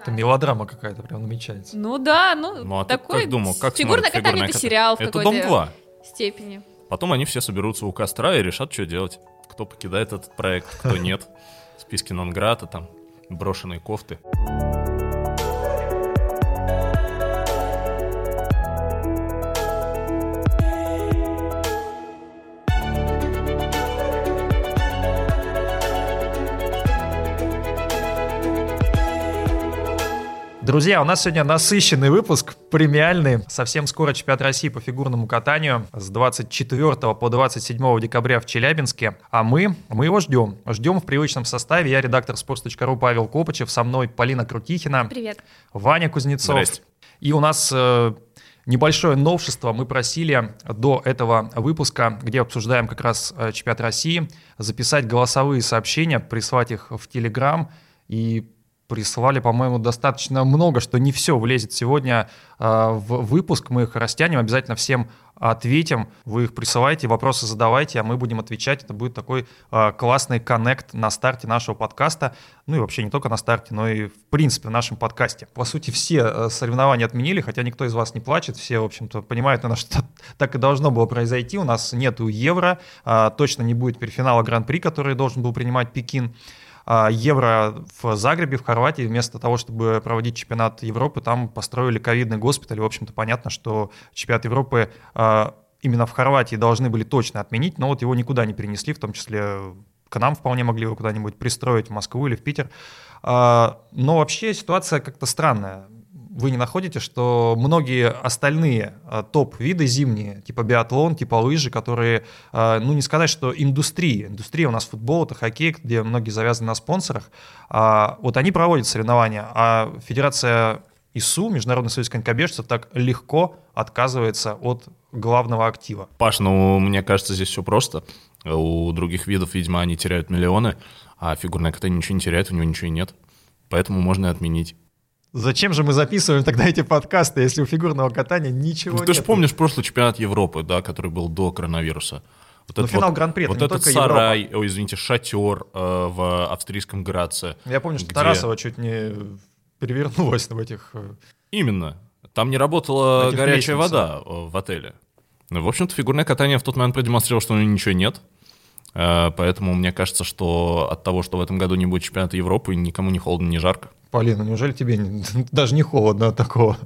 Это мелодрама какая-то прям намечается. Ну да, ну, Ну а такой как думал, как фигурное катание это катание? сериал в Это какой-то Дом 2. степени. Потом они все соберутся у костра и решат, что делать. Кто покидает этот проект, кто нет. Списки Нонграта, там, брошенные кофты. Друзья, у нас сегодня насыщенный выпуск, премиальный. Совсем скоро чемпионат России по фигурному катанию с 24 по 27 декабря в Челябинске. А мы, мы его ждем. Ждем в привычном составе. Я редактор sports.ru Павел Копычев, со мной Полина Крутихина, Привет. Ваня Кузнецов. Здрасте. И у нас э, небольшое новшество. Мы просили до этого выпуска, где обсуждаем как раз э, чемпионат России, записать голосовые сообщения, прислать их в Телеграм. И прислали, по-моему, достаточно много, что не все влезет сегодня э, в выпуск. Мы их растянем, обязательно всем ответим. Вы их присылайте, вопросы задавайте, а мы будем отвечать. Это будет такой э, классный коннект на старте нашего подкаста. Ну и вообще не только на старте, но и в принципе в нашем подкасте. По сути, все э, соревнования отменили, хотя никто из вас не плачет. Все, в общем-то, понимают, наверное, что так и должно было произойти. У нас нету Евро, э, точно не будет перфинала Гран-при, который должен был принимать Пекин а, Евро в Загребе, в Хорватии, вместо того, чтобы проводить чемпионат Европы, там построили ковидный госпиталь. В общем-то, понятно, что чемпионат Европы а, именно в Хорватии должны были точно отменить, но вот его никуда не перенесли, в том числе к нам вполне могли его куда-нибудь пристроить, в Москву или в Питер. А, Но вообще ситуация как-то странная. Вы не находите, что многие остальные а, топ-виды зимние, типа биатлон, типа лыжи, которые, а, ну не сказать, что индустрия, индустрия у нас футбол, это хоккей, где многие завязаны на спонсорах, а, вот они проводят соревнования, а Федерация ИСУ, Международный союз конькобежцев, так легко отказывается от главного актива. Паш, ну, мне кажется, здесь все просто. У других видов, видимо, они теряют миллионы, а фигурное катание ничего не теряет, у него ничего и нет. Поэтому можно и отменить. Зачем же мы записываем тогда эти подкасты, если у фигурного катания ничего Ну, нет? ты же помнишь прошлый чемпионат Европы, да, который был до коронавируса. Вот Ну, финал Гран-при, это вот этот сарай, ой, извините, шатер э, в австрийском Граце. Я помню, что где- Тарасова чуть не перевернулась в этих... э, Именно. Там не работала горячая лестниц. вода э, в отеле. Ну, в общем-то, фигурное катание в тот момент продемонстрировало, что у него ничего нет. Э, Поэтому мне кажется, что от того, что в этом году не будет чемпионата Европы, никому не холодно, не жарко. Полина, неужели тебе не- даже не холодно от такого?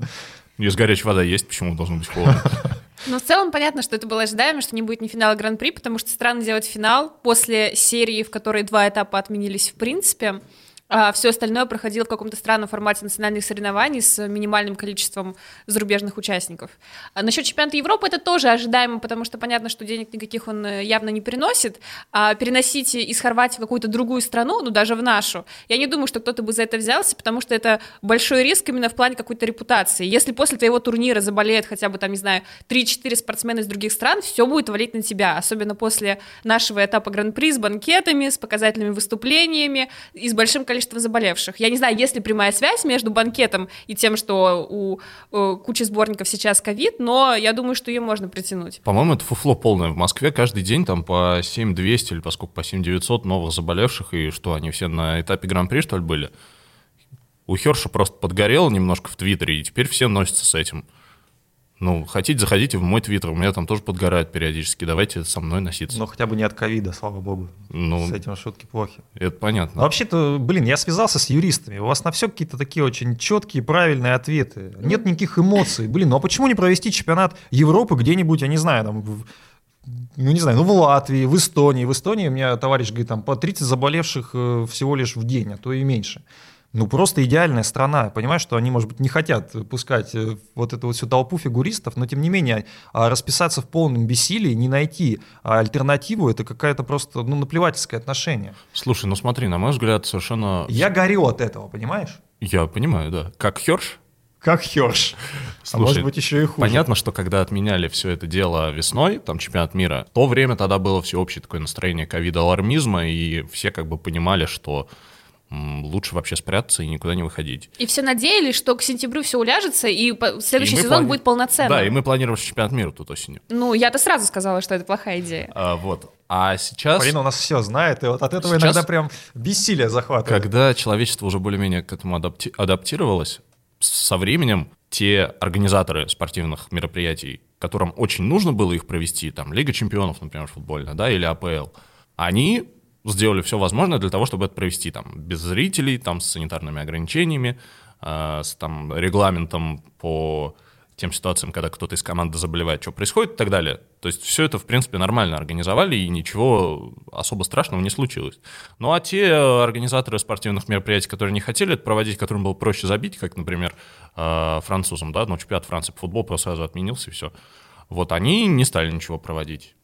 Если горячая вода есть, почему должно быть холодно? Но в целом понятно, что это было ожидаемо, что не будет ни финала Гран-при, потому что странно делать финал после серии, в которой два этапа отменились в принципе. А все остальное проходило в каком-то странном формате национальных соревнований с минимальным количеством зарубежных участников. А насчет чемпионата Европы это тоже ожидаемо, потому что понятно, что денег никаких он э, явно не приносит. А переносить из Хорватии в какую-то другую страну, ну даже в нашу, я не думаю, что кто-то бы за это взялся, потому что это большой риск именно в плане какой-то репутации. Если после твоего турнира заболеет хотя бы там, не знаю, 3-4 спортсмена из других стран, все будет валить на тебя, особенно после нашего этапа Гран-при с банкетами, с показательными выступлениями и с большим количеством заболевших. Я не знаю, есть ли прямая связь между банкетом и тем, что у э, кучи сборников сейчас ковид, но я думаю, что ее можно притянуть. По-моему, это фуфло полное. В Москве каждый день там по 7200 или по сколько, по 7900 новых заболевших. И что, они все на этапе Гран-при, что ли, были? У Херша просто подгорело немножко в Твиттере, и теперь все носятся с этим. Ну, хотите, заходите в мой Твиттер, у меня там тоже подгорает периодически. Давайте со мной носиться. Но хотя бы не от ковида, слава богу. Ну, С этим шутки плохи. это понятно. А вообще-то, блин, я связался с юристами. У вас на все какие-то такие очень четкие, правильные ответы. Нет никаких эмоций. Блин, ну а почему не провести чемпионат Европы где-нибудь, я не знаю, там, в- ну не знаю, ну в Латвии, в Эстонии. В Эстонии у меня товарищ говорит, там по 30 заболевших э, всего лишь в день, а то и меньше. Ну, просто идеальная страна. Я понимаю, что они, может быть, не хотят пускать э, вот эту вот всю толпу фигуристов, но, тем не менее, а, расписаться в полном бессилии, не найти а, альтернативу, это какая-то просто, ну, наплевательское отношение. Слушай, ну смотри, на мой взгляд, совершенно... Я горю от этого, понимаешь? Я понимаю, да. Как Херш? Как Херш. а Слушай, может быть, еще и хуже. Понятно, что когда отменяли все это дело весной, там чемпионат мира, то время тогда было всеобщее такое настроение ковида-алармизма, и все как бы понимали, что лучше вообще спрятаться и никуда не выходить. И все надеялись, что к сентябрю все уляжется, и следующий и сезон плани... будет полноценным. Да, и мы планировали чемпионат мира тут осенью. Ну, я-то сразу сказала, что это плохая идея. А, вот. А сейчас... Полина у нас все знает, и вот от этого сейчас, иногда прям бессилие захватывает. Когда человечество уже более-менее к этому адапти... адаптировалось, со временем те организаторы спортивных мероприятий, которым очень нужно было их провести, там, Лига чемпионов, например, футбольная, да, или АПЛ, они сделали все возможное для того, чтобы это провести там без зрителей, там с санитарными ограничениями, э, с там регламентом по тем ситуациям, когда кто-то из команды заболевает, что происходит и так далее. То есть все это, в принципе, нормально организовали, и ничего особо страшного не случилось. Ну а те организаторы спортивных мероприятий, которые не хотели это проводить, которым было проще забить, как, например, э, французам, да, ну, чемпионат Франции по футболу просто сразу отменился, и все. Вот они не стали ничего проводить.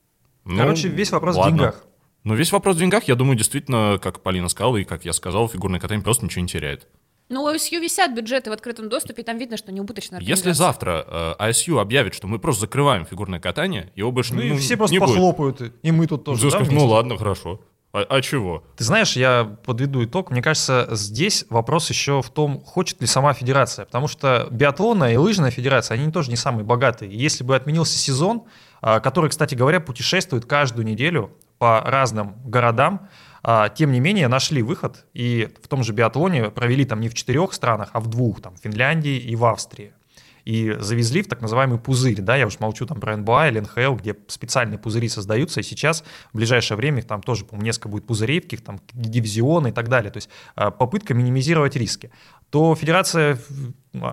Ну, Короче, весь вопрос ладно. в деньгах. Но весь вопрос в деньгах, я думаю, действительно, как Полина сказала, и как я сказал, фигурное катание просто ничего не теряет. Ну, у ISU висят бюджеты в открытом доступе, и там видно, что не убыточная Если завтра э, ISU объявит, что мы просто закрываем фигурное катание, его больше ну, не ну, все просто не похлопают, будет. и мы тут тоже. Да, скажут, ну ладно, хорошо. А, а чего? Ты знаешь, я подведу итог. Мне кажется, здесь вопрос еще в том, хочет ли сама федерация. Потому что биатлонная и лыжная федерация, они тоже не самые богатые. Если бы отменился сезон, а, который, кстати говоря, путешествует каждую неделю по разным городам, а, тем не менее нашли выход и в том же биатлоне провели там не в четырех странах, а в двух, там в Финляндии и в Австрии. И завезли в так называемый пузырь, да, я уж молчу там про НБА или НХЛ, где специальные пузыри создаются, и сейчас в ближайшее время их там тоже, по-моему, несколько будет пузырей, каких там дивизионы и так далее. То есть а, попытка минимизировать риски то федерация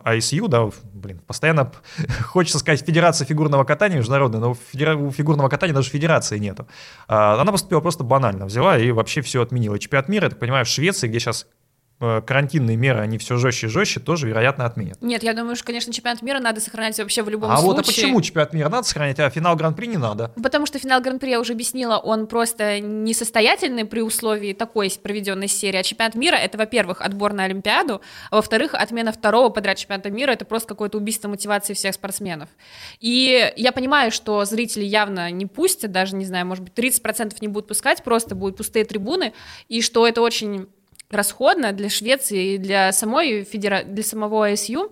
ISU, да, блин, постоянно хочется сказать федерация фигурного катания международная, но у фигурного катания даже федерации нету. А, она поступила просто банально, взяла и вообще все отменила. Чемпионат мира, я так понимаю, в Швеции, где сейчас карантинные меры, они все жестче и жестче, тоже, вероятно, отменят. Нет, я думаю, что, конечно, чемпионат мира надо сохранять вообще в любом а случае. А вот а почему чемпионат мира надо сохранять, а финал Гран-при не надо? Потому что финал Гран-при, я уже объяснила, он просто несостоятельный при условии такой проведенной серии. А чемпионат мира — это, во-первых, отбор на Олимпиаду, а во-вторых, отмена второго подряд чемпионата мира — это просто какое-то убийство мотивации всех спортсменов. И я понимаю, что зрители явно не пустят, даже, не знаю, может быть, 30% не будут пускать, просто будут пустые трибуны, и что это очень расходно для Швеции и для самой федера... для самого АСЮ.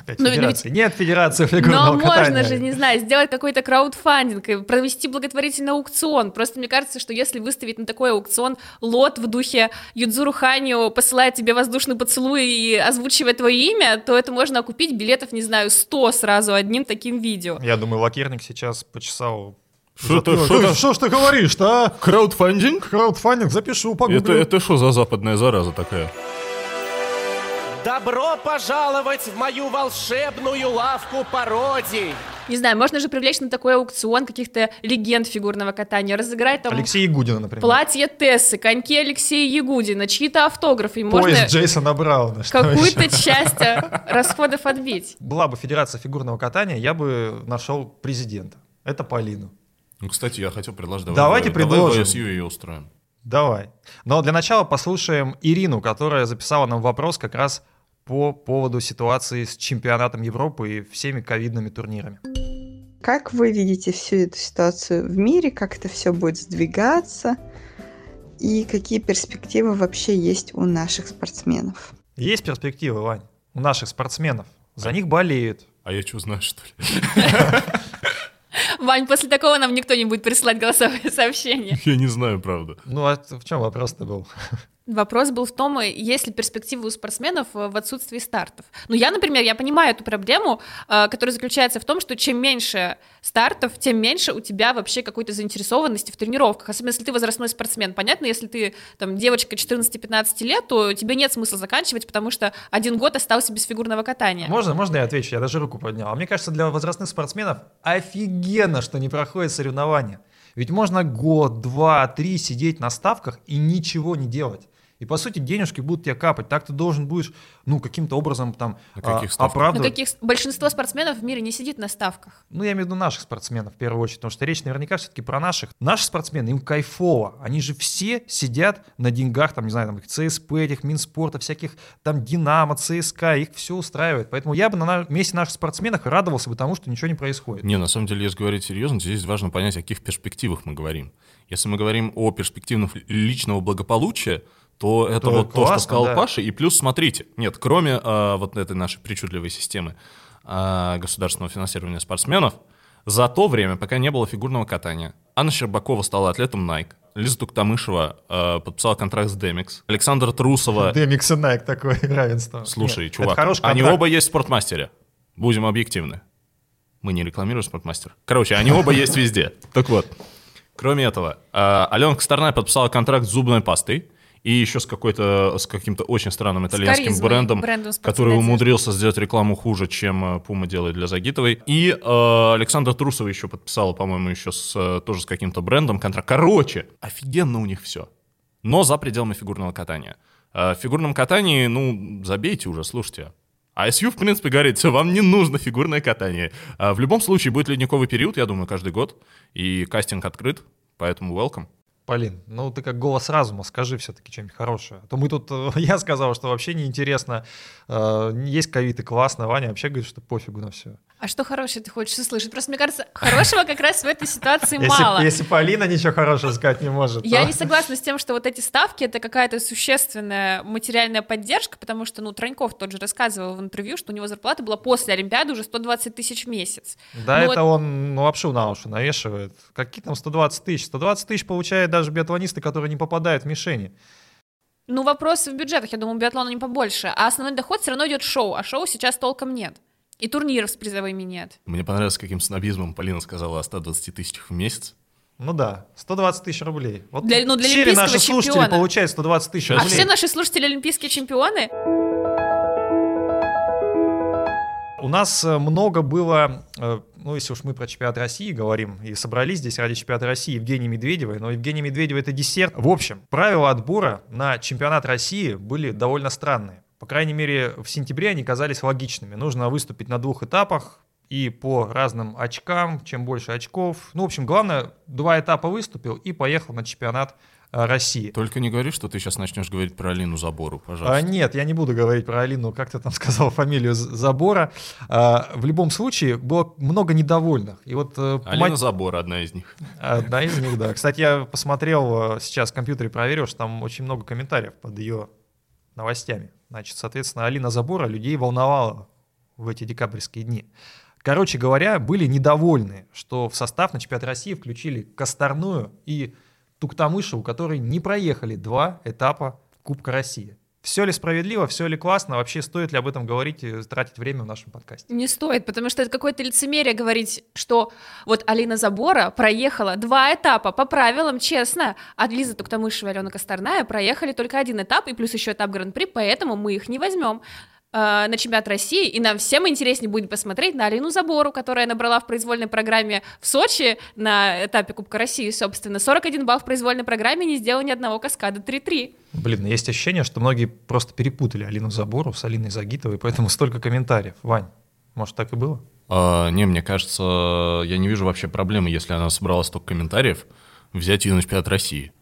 Опять но, федерации. Ведь... Нет федерации фигурного Но катания. можно же, не знаю, сделать какой-то краудфандинг, провести благотворительный аукцион. Просто мне кажется, что если выставить на такой аукцион лот в духе Юдзуру Ханю посылает тебе воздушный поцелуй и озвучивает твое имя, то это можно окупить билетов, не знаю, 100 сразу одним таким видео. Я думаю, лакерник сейчас почесал что ты, что, что ж ты говоришь-то, а? Краудфандинг? Краудфандинг, запишу, погуглю. Это, это что за западная зараза такая? Добро пожаловать в мою волшебную лавку пародий! Не знаю, можно же привлечь на такой аукцион каких-то легенд фигурного катания, разыграть там... Алексея Ягудина, например. Платье Тессы, коньки Алексея Ягудина, чьи-то автографы. Поезд можно Джейсона Брауна. Какую-то часть расходов отбить. Была бы федерация фигурного катания, я бы нашел президента. Это Полину. Ну, кстати, я хотел предложить. Давай, Давайте давай, предложим. Давай ее устроим. Давай. Но для начала послушаем Ирину, которая записала нам вопрос как раз по поводу ситуации с чемпионатом Европы и всеми ковидными турнирами. Как вы видите всю эту ситуацию в мире, как это все будет сдвигаться и какие перспективы вообще есть у наших спортсменов? Есть перспективы, Вань, у наших спортсменов. За них болеют. А я что знаю, что ли? Вань, после такого нам никто не будет присылать голосовые сообщения. Я не знаю, правда. Ну, а в чем вопрос-то был? Вопрос был в том, есть ли перспективы у спортсменов в отсутствии стартов. Ну, я, например, я понимаю эту проблему, э, которая заключается в том, что чем меньше стартов, тем меньше у тебя вообще какой-то заинтересованности в тренировках. Особенно если ты возрастной спортсмен. Понятно, если ты там девочка 14-15 лет, то тебе нет смысла заканчивать, потому что один год остался без фигурного катания. Можно, можно я отвечу? Я даже руку поднял. А мне кажется, для возрастных спортсменов офигенно, что не проходит соревнования. Ведь можно год, два, три сидеть на ставках и ничего не делать. И по сути денежки будут тебе капать. Так ты должен будешь, ну, каким-то образом там а, оправдывать. каких... Большинство спортсменов в мире не сидит на ставках. Ну, я имею в виду наших спортсменов в первую очередь, потому что речь наверняка все-таки про наших. Наши спортсмены, им кайфово. Они же все сидят на деньгах, там, не знаю, там, ЦСП, этих Минспорта, всяких там Динамо, ЦСКА, их все устраивает. Поэтому я бы на месте наших спортсменов радовался бы тому, что ничего не происходит. Не, на самом деле, если говорить серьезно, здесь важно понять, о каких перспективах мы говорим. Если мы говорим о перспективах личного благополучия, то это То вот то, что классно, сказал да. Паша. И плюс, смотрите, нет, кроме э, вот этой нашей причудливой системы э, государственного финансирования спортсменов, за то время, пока не было фигурного катания, Анна Щербакова стала атлетом Nike, Лиза Туктамышева э, подписала контракт с Demix, Александр Трусова... Демикс и Найк такое равенство. Слушай, Нет, чувак, это они контракт. оба есть в спортмастере. Будем объективны. Мы не рекламируем спортмастер. Короче, они оба есть везде. Так вот. Кроме этого, э, Алена Косторная подписала контракт с зубной пастой и еще с какой-то с каким-то очень странным итальянским харизмой, брендом, брендом который умудрился сделать рекламу хуже, чем э, Пума делает для Загитовой. И э, Александра Трусова еще подписала, по-моему, еще с, э, тоже с каким-то брендом контракт. Короче, офигенно у них все. Но за пределами фигурного катания. Э, В фигурном катании, ну, забейте уже, слушайте. А ISU, в принципе, говорит, все, вам не нужно фигурное катание. В любом случае, будет ледниковый период, я думаю, каждый год. И кастинг открыт, поэтому welcome. Полин, ну ты как голос разума, скажи все-таки что-нибудь хорошее. А то мы тут, э, я сказал, что вообще неинтересно. Э, Есть ковид и классно, Ваня вообще говорит, что пофигу на все. А что хорошее ты хочешь услышать? Просто мне кажется, хорошего как раз в этой ситуации мало. Если, если Полина ничего хорошего сказать не может, Я то- не согласна с тем, что вот эти ставки это какая-то существенная материальная поддержка, потому что, ну, Троньков тот же рассказывал в интервью, что у него зарплата была после Олимпиады уже 120 тысяч в месяц. Да, Ну это вот- он ну, лапшу на уши навешивает. Какие там 120 тысяч? 120 тысяч получают даже биатлонисты, которые не попадают в мишени. Ну, вопросы в бюджетах, я думаю, биатлона не побольше. А основной доход все равно идет шоу, а шоу сейчас толком нет. И турниров с призовыми нет. Мне понравилось, каким снобизмом Полина сказала о 120 тысячах в месяц. Ну да, 120 тысяч рублей. Вот Для- ну, для все наши слушатели чемпиона. получают 120 тысяч А А рублей? все наши слушатели олимпийские чемпионы? У нас э, много было, э, ну если уж мы про чемпионат России говорим, и собрались здесь ради чемпионата России Евгении Медведевой, но Евгения Медведева это десерт. В общем, правила отбора на чемпионат России были довольно странные. По крайней мере, в сентябре они казались логичными. Нужно выступить на двух этапах и по разным очкам, чем больше очков. Ну, в общем, главное, два этапа выступил и поехал на чемпионат России. Только не говори, что ты сейчас начнешь говорить про Алину Забору, пожалуйста. А, нет, я не буду говорить про Алину, как ты там сказал фамилию Забора. А, в любом случае, было много недовольных. И вот э, Алина мать- Забора одна из них. одна из них, да. Кстати, я посмотрел э, сейчас в компьютере, проверил, что там очень много комментариев под ее новостями. Значит, соответственно, Алина Забора людей волновала в эти декабрьские дни. Короче говоря, были недовольны, что в состав на чемпионат России включили Косторную и Туктамышеву, которые не проехали два этапа Кубка России. Все ли справедливо, все ли классно, вообще стоит ли об этом говорить и тратить время в нашем подкасте? Не стоит, потому что это какое-то лицемерие говорить, что вот Алина Забора проехала два этапа по правилам, честно, а Лиза Туктамышева и Алена Косторная проехали только один этап и плюс еще этап Гран-при, поэтому мы их не возьмем э, на чемпионат России, и нам всем интереснее будет посмотреть на Алину Забору, которая набрала в произвольной программе в Сочи на этапе Кубка России, собственно, 41 балл в произвольной программе, не сделала ни одного каскада 3-3. Блин, есть ощущение, что многие просто перепутали Алину Забору с Алиной Загитовой, поэтому столько комментариев. Вань, может так и было? А, не, мне кажется, я не вижу вообще проблемы, если она собрала столько комментариев, взять ее на чемпионат России.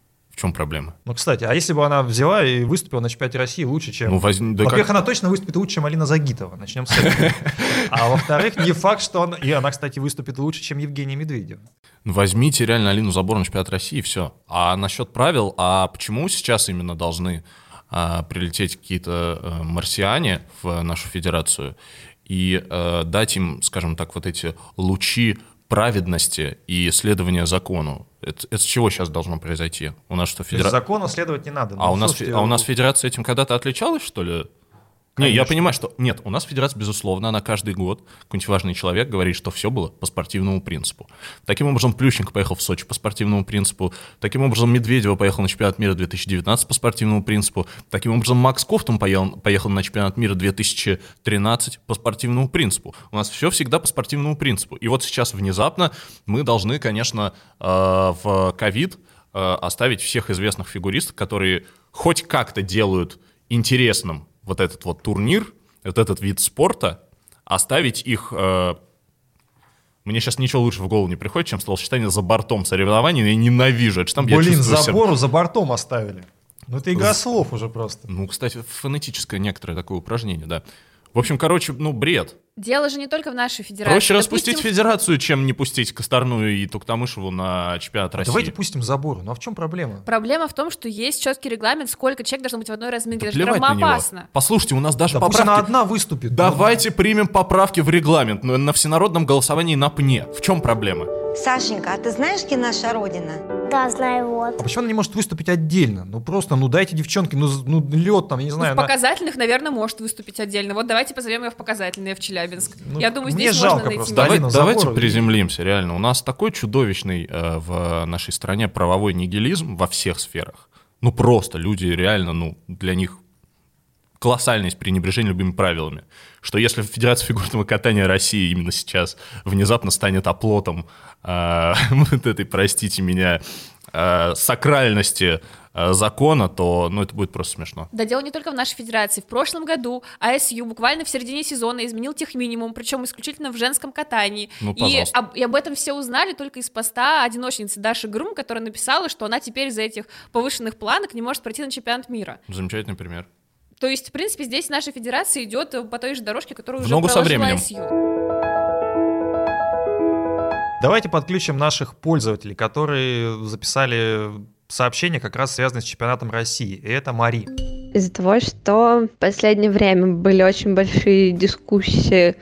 Чем проблема? Ну, кстати, а если бы она взяла и выступила на чемпионате России лучше, чем... Ну, возьми- да Во-первых, как- она точно выступит лучше, чем Алина Загитова. Начнем с этого. А во-вторых, не факт, что она... И она, кстати, выступит лучше, чем Евгения Медведева. Ну, Возьмите реально Алину Забор на чемпионат России, и все. А насчет правил, а почему сейчас именно должны а, прилететь какие-то а, марсиане в нашу федерацию и а, дать им, скажем так, вот эти лучи праведности и следования закону? Это, это с чего сейчас должно произойти? У нас что, федерация... закону следовать не надо. А Ну, у, нас, слушайте, а у нас федерация этим когда-то отличалась, что ли? Не, я Конечно. понимаю, что... Нет, у нас федерация, безусловно, она каждый год, какой-нибудь важный человек говорит, что все было по спортивному принципу. Таким образом, Плющенко поехал в Сочи по спортивному принципу. Таким образом, Медведева поехал на чемпионат мира 2019 по спортивному принципу. Таким образом, Макс Кофтон поехал, поехал на чемпионат мира 2013 по спортивному принципу. У нас все всегда по спортивному принципу. И вот сейчас внезапно мы должны, конечно, э, в ковид э, оставить всех известных фигуристов, которые хоть как-то делают интересным вот этот вот турнир, вот этот вид спорта, оставить их... э, мне сейчас ничего лучше в голову не приходит, чем словосочетание «за бортом соревнований». Я ненавижу это. Там я Блин, себя- забору за бортом оставили. Ну это игра слов уже просто. Ну, кстати, фонетическое некоторое такое упражнение, да. В общем, короче, ну, бред. Дело же не только в нашей федерации. Проще Допустим, распустить федерацию, чем не пустить Косторную и Туктамышеву на чемпионат России. Давайте пустим забор. Ну а в чем проблема? Проблема в том, что есть четкий регламент, сколько человек должно быть в одной разминке. Да Это травмоопасно. Послушайте, у нас даже Да пусть поправки... она одна выступит. Давайте примем поправки в регламент, но на всенародном голосовании на пне. В чем проблема? Сашенька, а ты знаешь, где наша родина? Да, знаю, вот. А почему она не может выступить отдельно? Ну просто, ну дайте девчонке, ну, ну лед там, я не Ну, знаю. в она- показательных, наверное, может выступить отдельно. Вот давайте позовем ее в показательные в Челябинск. Ну, Я думаю, здесь жалко можно найти. просто. место. Давай- Алина, давайте забор. приземлимся, реально. У нас такой чудовищный э, в нашей стране правовой нигилизм во всех сферах. Ну просто люди реально, ну для них колоссальность пренебрежения любыми правилами. Что если Федерация фигурного катания России именно сейчас внезапно станет оплотом э, вот этой, простите меня, э, сакральности э, закона, то ну, это будет просто смешно. Да дело не только в нашей федерации. В прошлом году АСЮ буквально в середине сезона изменил техминимум, причем исключительно в женском катании. Ну, и, об, и об этом все узнали только из поста одиночницы Даши Грум, которая написала, что она теперь из-за этих повышенных планок не может пройти на чемпионат мира. Замечательный пример. То есть, в принципе, здесь наша федерация идет по той же дорожке, которую В уже ногу со временем. ISU. Давайте подключим наших пользователей, которые записали сообщение, как раз связанное с чемпионатом России. И это Мари. Из-за того, что в последнее время были очень большие дискуссии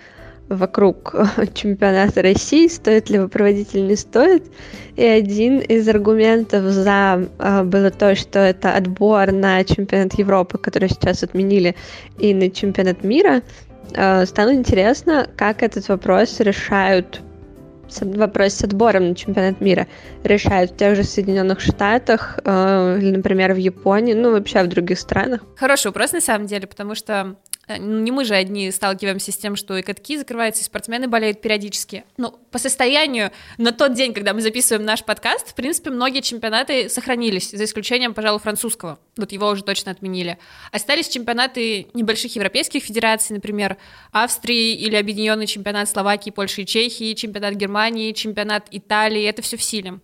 вокруг чемпионата России, стоит ли его проводить или не стоит. И один из аргументов за а, было то, что это отбор на чемпионат Европы, который сейчас отменили, и на чемпионат мира. А, Стало интересно, как этот вопрос решают вопрос с отбором на чемпионат мира решают в тех же Соединенных Штатах э, или, например, в Японии, ну, вообще в других странах. Хороший вопрос на самом деле, потому что не мы же одни сталкиваемся с тем, что и катки закрываются, и спортсмены болеют периодически. Ну, по состоянию на тот день, когда мы записываем наш подкаст, в принципе, многие чемпионаты сохранились, за исключением, пожалуй, французского. Вот его уже точно отменили. Остались чемпионаты небольших европейских федераций, например, Австрии или Объединенный чемпионат Словакии, Польши и Чехии, чемпионат Германии, чемпионат Италии. Это все в силе.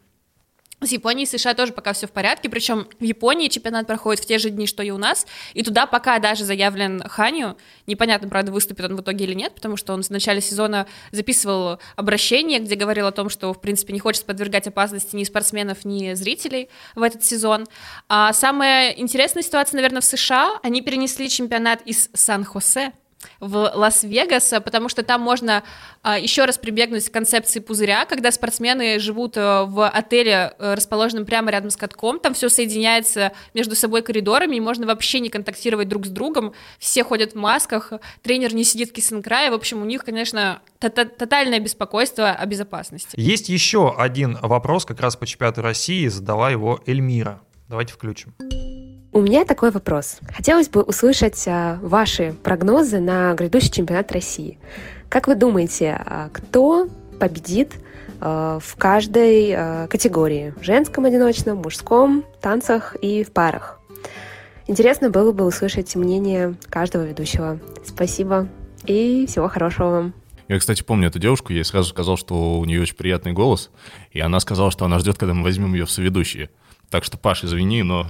С Японией и США тоже пока все в порядке, причем в Японии чемпионат проходит в те же дни, что и у нас, и туда пока даже заявлен Ханю, непонятно, правда, выступит он в итоге или нет, потому что он в начале сезона записывал обращение, где говорил о том, что, в принципе, не хочет подвергать опасности ни спортсменов, ни зрителей в этот сезон. А самая интересная ситуация, наверное, в США, они перенесли чемпионат из Сан-Хосе, в Лас-Вегас, потому что там можно а, еще раз прибегнуть к концепции пузыря, когда спортсмены живут э, в отеле, э, расположенном прямо рядом с катком, там все соединяется между собой коридорами, и можно вообще не контактировать друг с другом, все ходят в масках, тренер не сидит в кисенкрае, в общем, у них, конечно, то- тотальное беспокойство о безопасности. Есть еще один вопрос как раз по чемпионату России, задала его Эльмира. Давайте включим. У меня такой вопрос. Хотелось бы услышать а, ваши прогнозы на грядущий чемпионат России. Как вы думаете, а, кто победит а, в каждой категории? Женском одиночном, мужском, танцах и в парах? Интересно было бы услышать мнение каждого ведущего. Спасибо и всего хорошего вам. Я, кстати, помню эту девушку, я ей сразу сказал, что у нее очень приятный голос, и она сказала, что она ждет, когда мы возьмем ее в соведущие. Так что, Паш, извини, но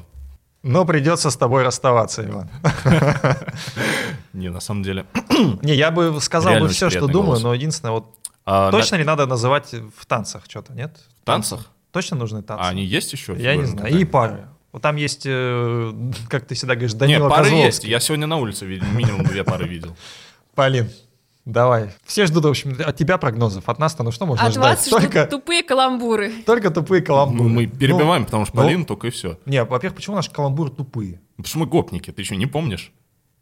Но придется с тобой расставаться, Иван. не, на самом деле... Не, я бы сказал бы все, что думаю, но единственное, вот А, точно ли надо называть в танцах что-то, нет? В танцах? Точно нужны танцы? А они есть еще? Я не знаю. И пары. Вот там есть, э, как ты всегда говоришь, Данила пары Козловский. есть. Я сегодня на улице минимум две пары видел. Полин, давай. Все ждут, в общем, от тебя прогнозов. От нас-то ну что можно От ждать? вас ждут Только, тупые каламбуры. только тупые каламбуры. Ну, мы перебиваем, потому что ну, Полин только и все. Не, во-первых, почему наши каламбуры тупые? Потому что мы гопники, ты что, не помнишь?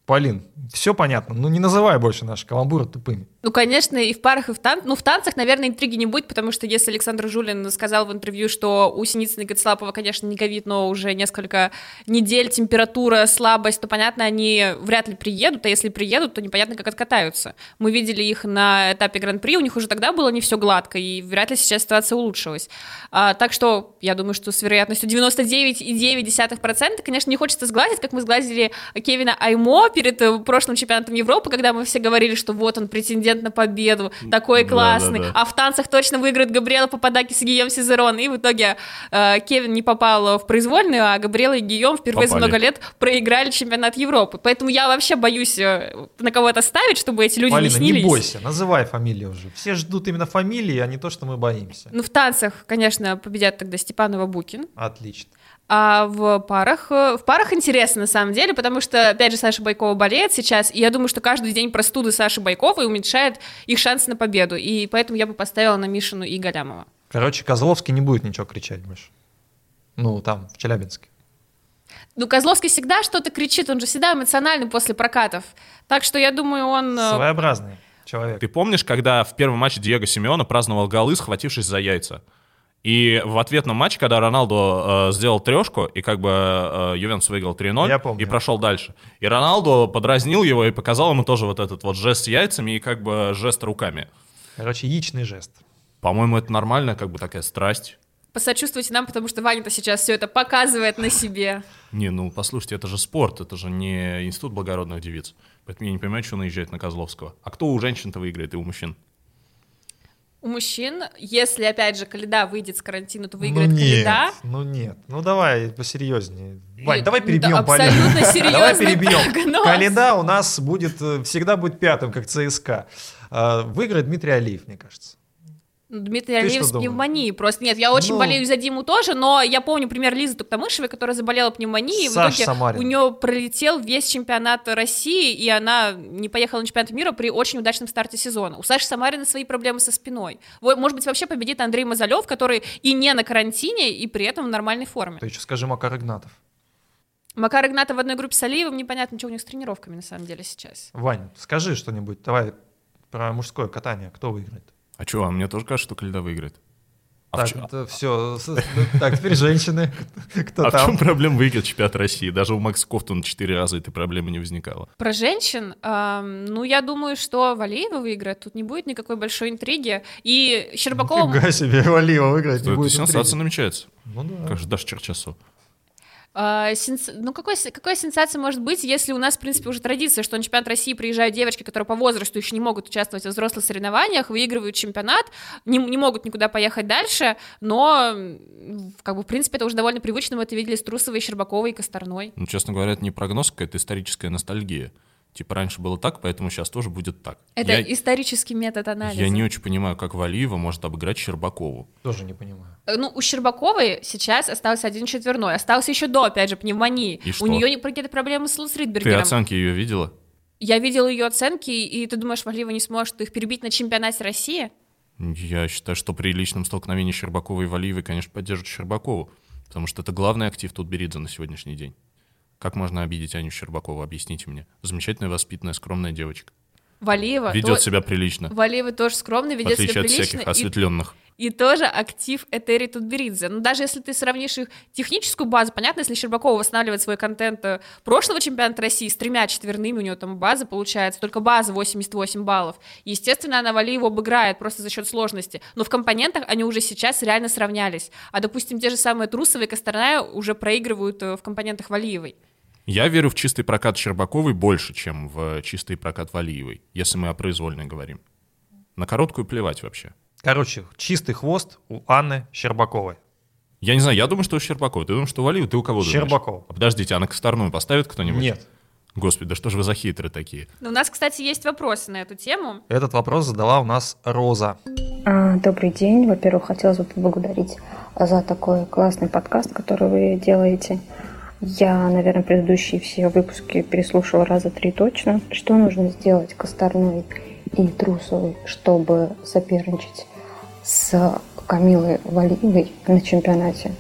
Полин, все понятно. Ну не называй больше наши каламбуры тупыми. Ну, конечно, и в парах, и в танцах. Ну, в танцах, наверное, интриги не будет, потому что если Александр Жулин сказал в интервью, что у Синицына и Гацлапова, конечно, не ковид, но уже несколько недель температура, слабость, то, понятно, они вряд ли приедут, а если приедут, то непонятно, как откатаются. Мы видели их на этапе Гран-при, у них уже тогда было не все гладко, и вряд ли сейчас ситуация улучшилась. А, так что я думаю, что с вероятностью 99,9%, конечно, не хочется сглазить, как мы сглазили Кевина Аймо перед э, прошлым чемпионатом Европы, когда мы все говорили, что вот он претендент на победу, такой Да, классный, да, да. а в танцах точно выиграет Габриэла Пападакис и Гийом Сизерон, и в итоге э, Кевин не попал в произвольную, а Габриэла и Гийом впервые за Попали. много лет проиграли чемпионат Европы. Поэтому я вообще боюсь э, на кого-то ставить, чтобы эти люди Полина, не снились. не бойся, называй фамилию уже. Все ждут именно фамилии, а не то, что мы боимся. Ну, в танцах, конечно, победят тогда Степанова Букин. Отлично. А в парах, э, в парах интересно на самом деле, потому что, опять же, Саша Байкова болеет сейчас, и я думаю, что каждый день простуды Саши Байковой уменьшает их шансы на победу, и поэтому я бы поставила на Мишину и Галямова. Короче, Козловский не будет ничего кричать больше. Ну, там, в Челябинске. Ну, Козловский всегда что-то кричит, он же всегда эмоциональный после прокатов. Так что я думаю, он... э, Своеобразный человек. Ты помнишь, когда в первом матче Диего Симеона праздновал голы, схватившись за яйца? И в ответном матче, когда Роналдо э, сделал трешку, и как бы э, Ювентус выиграл 3-0, Я помню. и прошел дальше. И Роналдо подразнил его и показал ему тоже вот этот вот жест с яйцами и как бы жест руками. Короче, яичный жест. По-моему, это нормально, как бы такая страсть. Посочувствуйте нам, потому что Ваня-то сейчас все это показывает на себе. Не, ну послушайте, это же спорт, это же не институт благородных девиц. Поэтому я не понимаю, что наезжает на Козловского. А кто у женщин-то выиграет и у мужчин? У мужчин, если, опять же, Каледа выйдет с карантина, то выиграет ну нет, Каледа. ну нет. Ну давай посерьезнее. Вань, давай да, перебьем Полину. абсолютно серьезный Давай перебьем. прогноз. Каледа у нас будет, э, всегда будет пятым, как ЦСКА. А, Выиграет Дмитрий Алиев, мне кажется. Ну, Дмитрий Алиев с пневмонией. Просто нет, я очень Ну. болею за Диму тоже, но я помню пример Лизы Туктамышевой, которая заболела пневмонией, и в итоге Самарин. у нее пролетел весь чемпионат России, и она не поехала на чемпионат мира при очень удачном старте сезона. У Саши Самарина свои проблемы со спиной. Может быть, вообще победит Андрей Мазалев, который и не на карантине, и при этом в нормальной форме. Ты еще скажи Макар Игнатов. Макар Игнатов в одной группе с Алиевым, непонятно, что у них с тренировками на самом деле сейчас. Вань, скажи что-нибудь. Давай про мужское катание. Кто выиграет? А что, а мне тоже кажется, что Кальда выиграет. А, так, в, это все. Так, теперь женщины. Кто а в чем там? проблема выиграть чемпионат России? Даже у Макса Кофтона четыре раза этой проблемы не возникало. Про женщин, ам, ну, я думаю, что Валеева выиграет, тут не будет никакой большой интриги. И Щербакова... Нифига себе, Валиева выиграть не Это будет. сенсация намечается. Ну да. Как же даже Черчесу. А, сенс- Ну, какой, какая сенсация может быть, если у нас, в принципе, уже традиция, что на чемпионат России приезжают девочки, которые по возрасту еще не могут участвовать в взрослых соревнованиях, выигрывают чемпионат, не, не могут никуда поехать дальше, но, как бы, в принципе, это уже довольно привычно, мы это видели с Трусовой, Щербаковой и Косторной. Ну, честно говоря, это не прогноз, какая-то историческая ностальгия. Типа раньше было так, поэтому сейчас тоже будет так. Это я, исторический метод анализа. я не очень понимаю, как Валиева может обыграть Щербакову. Тоже не понимаю. Э, Ну, у Щербаковой сейчас остался один четверной. Остался еще до, опять же, пневмонии. И что? У нее какие-то проблемы с Лус Ты Ридбергером. оценки ее видела? Я видела ее оценки, и ты думаешь, Валиева не сможет их перебить на чемпионате России? Я считаю, что при личном столкновении Щербаковой и Валиевой, конечно, поддержат Щербакову, потому что это главный актив тут Беридзе на сегодняшний день. Как можно обидеть Аню Щербакову? Объясните мне. Замечательная, воспитанная, скромная девочка. Валиева, Ведет то- себя прилично, Валиева тоже скромный, в ведет себя отличие от прилично, всяких осветленных. и тоже актив Этери Тутберидзе. Но даже если ты сравнишь их техническую базу, понятно, если Щербакова восстанавливает свой контент э, прошлого чемпионата России с тремя четверными, у нее там база получается, только база 88 баллов. Естественно, она Валиеву обыграет просто за счет сложности. Но в компонентах они уже сейчас реально сравнялись. А, допустим, те же самые Трусовые и Косторная уже проигрывают э, в компонентах Валиевой. Я верю в чистый прокат Щербаковой больше, чем в чистый прокат Валиевой, если мы о произвольной говорим. На короткую плевать вообще. Короче, чистый хвост у Анны Щербаковой. Я не знаю, я думаю, что у Щербакова. Ты думаешь, что у Валиевой? Ты у кого думаешь? Щербакова. А Подождите, а на Косторную поставит кто-нибудь? Нет. Господи, да что же вы за хитрые такие? Но у нас, кстати, есть вопросы на эту тему. Этот вопрос задала у нас Роза. А, Добрый день. Во-первых, хотелось бы поблагодарить за такой классный подкаст, который вы делаете. Я, наверное, предыдущие все выпуски переслушала раза три точно. Что нужно сделать Косторной и Трусовой, чтобы соперничать с Камилой Валиевой на чемпионате?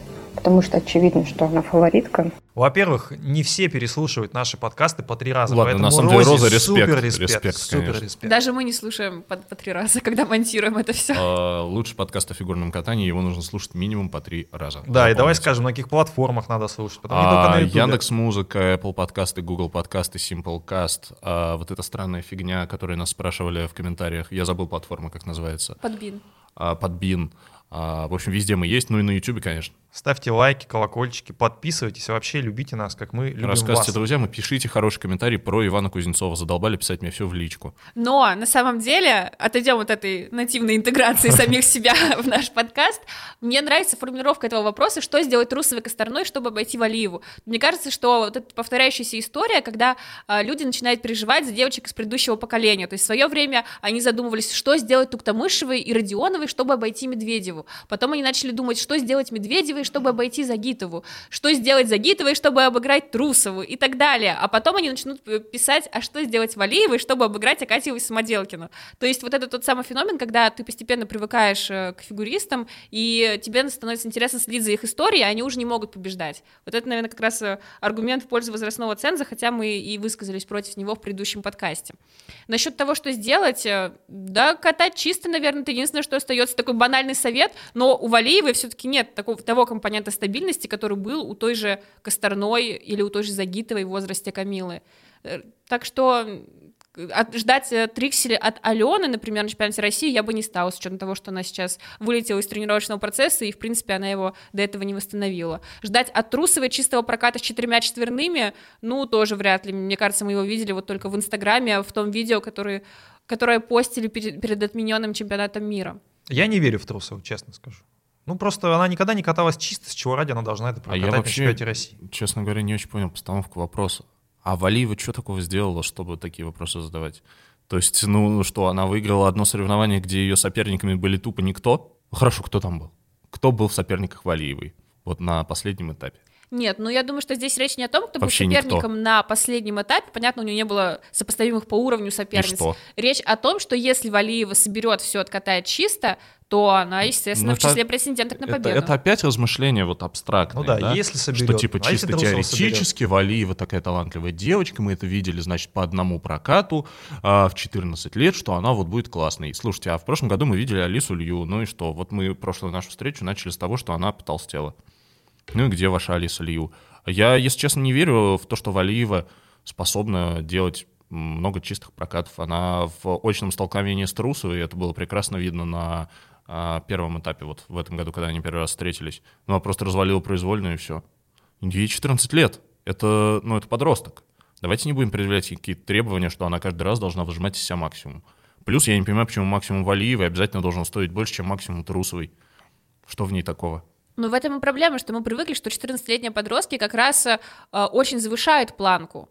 Потому что очевидно, что она фаворитка. Во-первых, не все переслушивают наши подкасты по три раза. Ладно, поэтому на самом деле, Розе Роза, респект, супер респект, респект, супер конечно. респект. Даже мы не слушаем по, по три раза, когда монтируем это все. А, Лучший подкаст о фигурном катании, его нужно слушать минимум по три раза. Да, и давай Запомните. скажем, на каких платформах надо слушать. Потому не только А. Яндекс Музыка, Apple подкасты, Google подкасты, Simplecast. А, вот эта странная фигня, которую нас спрашивали в комментариях. Я забыл платформу, как называется. Подбин. А, Подбин. А, в общем, везде мы есть, ну и на YouTube, конечно. Ставьте лайки, колокольчики, подписывайтесь, вообще любите нас, как мы любим Рассказывайте вас. друзьям и пишите хороший комментарий про Ивана Кузнецова. Задолбали писать мне все в личку. Но на самом деле, отойдем от этой нативной интеграции самих себя в наш подкаст, мне нравится формулировка этого вопроса, что сделать Трусовой Косторной, чтобы обойти Валиеву. Мне кажется, что вот эта повторяющаяся история, когда а, люди начинают переживать за девочек из предыдущего поколения. То есть в свое время они задумывались, что сделать Туктамышевой и Родионовой, чтобы обойти Медведеву. Потом они начали думать, что сделать Медведевой, чтобы обойти Загитову, что сделать Загитовой, чтобы обыграть Трусову и так далее. А потом они начнут писать, а что сделать Валиевой, чтобы обыграть Акатьеву и Самоделкину. То есть вот это тот самый феномен, когда ты постепенно привыкаешь э, к фигуристам, и тебе становится интересно следить за их историей, а они уже не могут побеждать. Вот это, наверное, как раз э, аргумент в пользу возрастного ценза, хотя мы и высказались против него в предыдущем подкасте. Насчет того, что сделать, э, да, катать чисто, наверное, это единственное, что остается такой банальный совет, но у Валиевой все-таки нет такого, того компонента стабильности, который был у той же Косторной или у той же Загитовой в возрасте Камилы. Э, Так что от- ждать э, трикселя от Алены, например, на чемпионате России я бы не стала, с учетом того, что она сейчас вылетела из тренировочного процесса, и, в принципе, она его до этого не восстановила. Ждать от Трусовой чистого проката с четырьмя четверными, ну, тоже вряд ли. Мне кажется, мы его видели вот только в Инстаграме, в том видео, которое, которое постили перед, перед отмененным чемпионатом мира. Я не верю в Трусову, честно скажу. Ну, просто она никогда не каталась чисто, с чего ради она должна это А я прокатать на вообще, чемпионате России. честно говоря, не очень понял постановку вопроса. А Валиева что такого сделала, чтобы такие вопросы задавать? То есть, ну что, она выиграла одно соревнование, где ее соперниками были тупо никто? Хорошо, кто там был? Кто был в соперниках Валиевой? Вот на последнем этапе. Нет, ну я думаю, что здесь речь не о том, кто Вообще был никто. соперником на последнем этапе. Понятно, у нее не было сопоставимых по уровню соперниц. что? Речь о том, что если Валиева соберет все, откатает чисто, то она, естественно, Ну, в это- числе претенденток на Это, победу. это опять размышление вот абстрактное, Ну да, если соберет. Что типа А чисто теоретически Валиева такая талантливая девочка, мы это видели, значит, по одному прокату а, в 14 лет, что она вот будет классной. Слушайте, а в прошлом году мы видели Алису Лью, ну и что? Вот мы прошлую нашу встречу начали с того, что она потолстела. Ну и где ваша Алиса Лью? Я, если честно, не верю в то, что Валиева способна делать много чистых прокатов. Она в очном столкновении с Трусовой, это было прекрасно видно на а, первом этапе, вот в этом году, когда они первый раз встретились. Ну, она просто развалила произвольную и все. Ей 14 лет. Это, ну, это подросток. Давайте не будем предъявлять какие-то требования, что она каждый раз должна выжимать из себя максимум. Плюс я не понимаю, почему максимум Валиевой обязательно должен стоить больше, чем максимум Трусовой. Что в ней такого? Ну, в этом и проблема, что мы привыкли, что 14-летние подростки как раз э, очень завышают планку.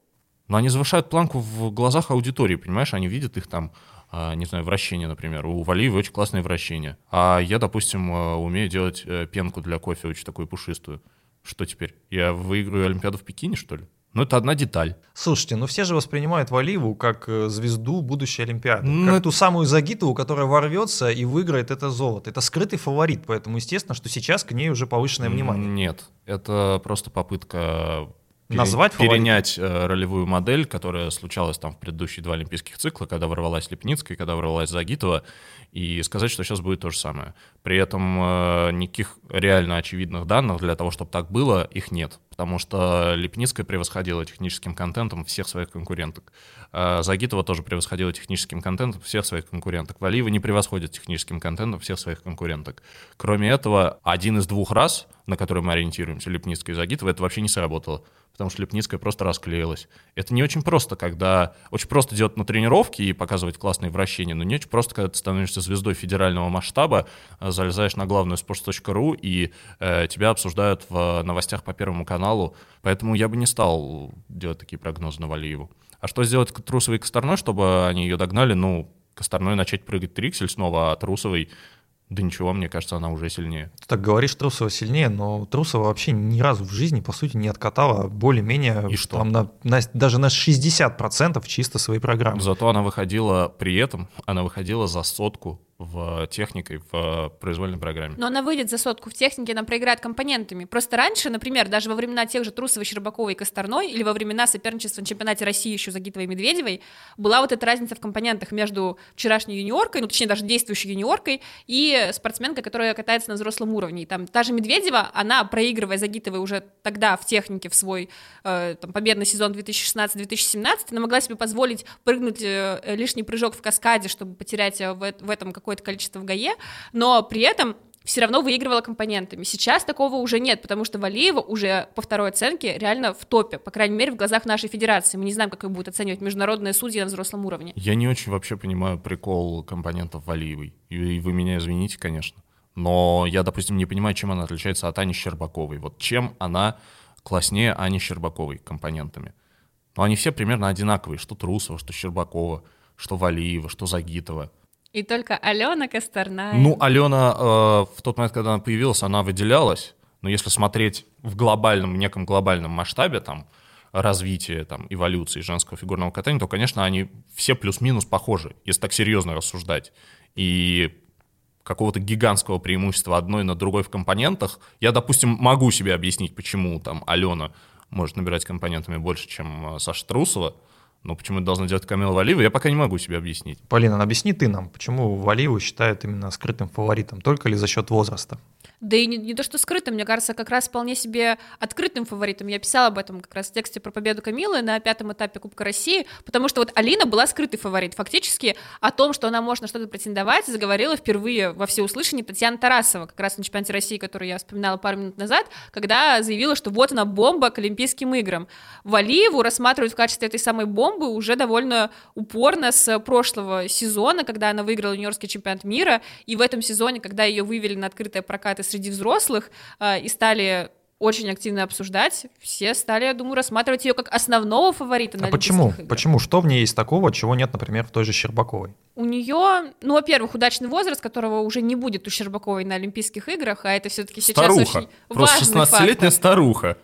Но они завышают планку в глазах аудитории, понимаешь? Они видят их там, а, не знаю, вращение, например. У Валиевой очень классное вращение. А я, допустим, а, умею делать э, пенку для кофе, очень такую пушистую. Что теперь? Я выиграю Олимпиаду в Пекине, что ли? Ну, это одна деталь. Слушайте, ну все же воспринимают Валиеву как э, звезду будущей Олимпиады. Ну, как ту самую Загитову, которая ворвется и выиграет это золото. Это скрытый фаворит, поэтому естественно, что сейчас к ней уже повышенное внимание. Нет, это просто попытка пере- Назвать фаворита? перенять э, ролевую модель, которая случалась там в предыдущие два олимпийских цикла, когда ворвалась Лепницкая, когда ворвалась Загитова, и сказать, что сейчас будет то же самое. При этом э, никаких реально очевидных данных для того, чтобы так было, их нет. Потому что Лепницкая превосходила техническим контентом всех своих конкуренток. Э, Загитова тоже превосходила техническим контентом всех своих конкуренток. Валиева не превосходит техническим контентом всех своих конкуренток. Кроме этого, один из двух раз, на который мы ориентируемся, Лепницкая и Загитова, это вообще не сработало. Потому что Лепницкая просто расклеилась. Это не очень просто, когда... Очень просто делать на тренировке и показывать классные вращения, но не очень просто, когда ты становишься звездой федерального масштаба, э, залезаешь на главную sports.ru и э, тебя обсуждают в новостях по Первому каналу. Поэтому я бы не стал делать такие прогнозы на Валиеву. А что сделать Трусовой и Косторной, чтобы они ее догнали? Ну, Косторной начать прыгать триксель снова, а Трусовой... Да ничего, мне кажется, она уже сильнее. Ты так говоришь, Трусова сильнее, но Трусова вообще ни разу в жизни, по сути, не откатала более-менее И что? там на- на- даже на 60% чисто своей программы. Зато она выходила при этом, она выходила за сотку в техникой в произвольной программе. Но она выйдет за сотку в технике, она проиграет компонентами. Просто раньше, например, даже во времена тех же Трусовой, Щербаковой и Косторной, или во времена соперничества на чемпионате России еще Загитовой и Медведевой, была вот эта разница в компонентах между вчерашней юниоркой, ну, точнее, даже действующей юниоркой, и спортсменкой, которая катается на взрослом уровне. И там та же Медведева, она, проигрывая Загитовой уже тогда в технике в свой э, там, победный сезон 2016-2017, она могла себе позволить прыгнуть э, лишний прыжок в каскаде, чтобы потерять э, в, в этом какое-то количество в ГАЕ, но при этом все равно выигрывала компонентами. Сейчас такого уже нет, потому что Валиева уже по второй оценке реально в топе, по крайней мере, в глазах нашей федерации. Мы не знаем, как их будут оценивать международные судьи на взрослом уровне. Я не очень вообще понимаю прикол компонентов Валиевой. И вы меня извините, конечно. Но я, допустим, не понимаю, чем она отличается от Ани Щербаковой. Вот чем она класснее Ани Щербаковой компонентами. Но они все примерно одинаковые. Что Трусова, что Щербакова, что Валиева, что Загитова. И только Алена Косторная. Ну, Алена э, в тот момент, когда она появилась, она выделялась. Но если смотреть в глобальном, неком глобальном масштабе, там, развития, там, эволюции женского фигурного катания, то, конечно, они все плюс-минус похожи, если так серьезно рассуждать. И какого-то гигантского преимущества одной над другой в компонентах, я, допустим, могу себе объяснить, почему там Алена может набирать компонентами больше, чем э, Саша Трусова, но почему это должна делать Камила Валиева, я пока не могу себе объяснить. Полина, объясни ты нам, почему Валиеву считают именно скрытым фаворитом, только ли за счет возраста? Да и не, не то, что скрытым, мне кажется, как раз вполне себе открытым фаворитом. Я писала об этом как раз в тексте про победу Камилы на пятом этапе Кубка России, потому что вот Алина была скрытый фаворит. Фактически о том, что она может на что-то претендовать, заговорила впервые во всеуслышание Татьяна Тарасова, как раз на чемпионате России, который я вспоминала пару минут назад, когда заявила, что вот она бомба к Олимпийским играм. Валиеву рассматривают в качестве этой самой бомбы уже довольно упорно с прошлого сезона, когда она выиграла юниорский чемпионат мира, и в этом сезоне, когда ее вывели на открытые прокаты среди взрослых э, и стали очень активно обсуждать, все стали, я думаю, рассматривать ее как основного фаворита на а почему? играх. Почему? Что в ней есть такого, чего нет, например, в той же Щербаковой? У нее, ну, во-первых, удачный возраст, которого уже не будет у Щербаковой на Олимпийских играх, а это все-таки сейчас старуха. очень Просто важный 16-летняя фактор. старуха.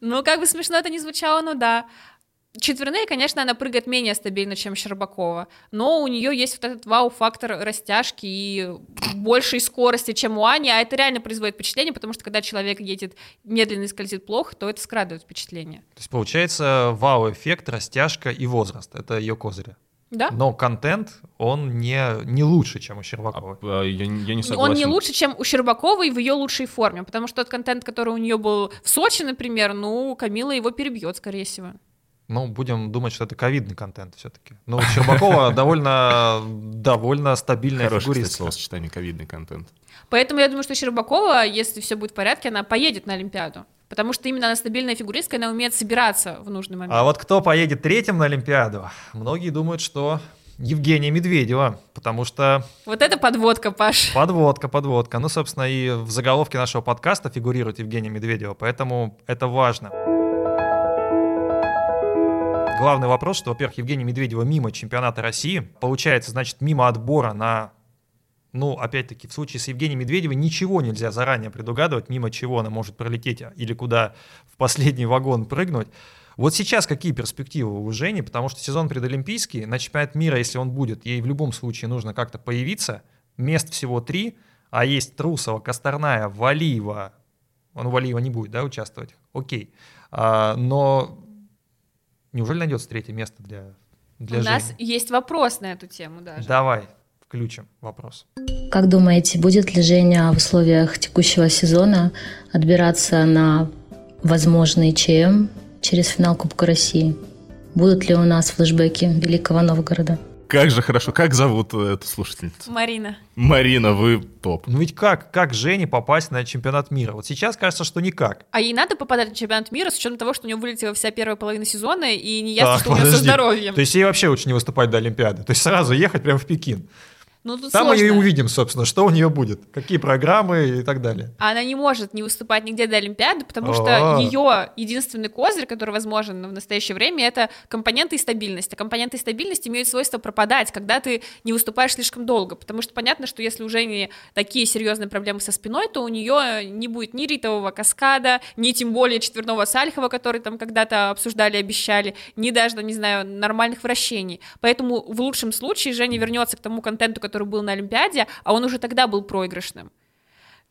Ну, как бы смешно это не звучало, но да. Четверные, конечно, она прыгает менее стабильно, чем Щербакова, но у нее есть вот этот вау-фактор растяжки и большей скорости, чем у Ани, а это реально производит впечатление, потому что когда человек едет медленно и скользит плохо, то это скрадывает впечатление. То есть получается вау-эффект, растяжка и возраст. Это ее козыри. Да? Но контент, он не, не лучше, чем у Щербаковой. А, я, я не согласен. Он не лучше, чем у Щербаковой в ее лучшей форме, потому что тот контент, который у нее был в Сочи, например, ну, Камила его перебьет, скорее всего. Ну, будем думать, что это ковидный контент все-таки. Ну, Щербакова довольно, довольно стабильная Хорошее, фигуристка. словосочетание ковидный контент. Поэтому я думаю, что Щербакова, если все будет в порядке, она поедет на Олимпиаду. Потому что именно она стабильная фигуристка, она умеет собираться в нужный момент. А вот кто поедет третьим на Олимпиаду? Многие думают, что Евгения Медведева, потому что Вот это подводка, Паш. подводка, подводка. Ну, собственно, и в заголовке нашего подкаста фигурирует Евгения Медведева, поэтому это важно. Главный вопрос, что, во-первых, Евгения Медведева мимо чемпионата России, получается, значит, мимо отбора на ну, опять-таки, в случае с Евгением Медведевой ничего нельзя заранее предугадывать, мимо чего она может пролететь или куда в последний вагон прыгнуть. Вот сейчас какие перспективы у Жени, потому что сезон предолимпийский, на чемпионат мира, если он будет, ей в любом случае нужно как-то появиться, мест всего три, а есть Трусова, Косторная, Валиева, ну, Валиева не будет, да, участвовать, окей, а, но неужели найдется третье место для, для У Жени? нас есть вопрос на эту тему даже. Давай, включим вопрос. Как думаете, будет ли Женя в условиях текущего сезона отбираться на возможный ЧМ через финал Кубка России? Будут ли у нас флешбеки Великого Новгорода? Как же хорошо. Как зовут э, эту слушательницу? Марина. Марина, вы топ. Ну ведь как, как Жене попасть на чемпионат мира? Вот сейчас кажется, что никак. А ей надо попадать на чемпионат мира с учетом того, что у нее вылетела вся первая половина сезона, и не ясно, Так, что у нее со подожди. здоровьем. То есть ей вообще лучше не выступать до Олимпиады. То есть сразу ехать прямо в Пекин. Ну, тут Там мы сложно. и увидим, собственно, что у нее будет, какие программы и так далее. Она не может не выступать нигде до Олимпиады, потому А. что ее единственный козырь, который возможен в настоящее время, это компоненты и стабильность. А компоненты и стабильность имеют свойство пропадать, когда ты не выступаешь слишком долго. Потому что понятно, что если у Жени такие серьезные проблемы со спиной, то у нее не будет ни ритового каскада, ни тем более четверного сальхова, который там когда-то обсуждали, обещали, ни даже, не знаю, нормальных вращений. Поэтому в лучшем случае Женя вернется к тому контенту, который был на Олимпиаде, а он уже тогда был проигрышным.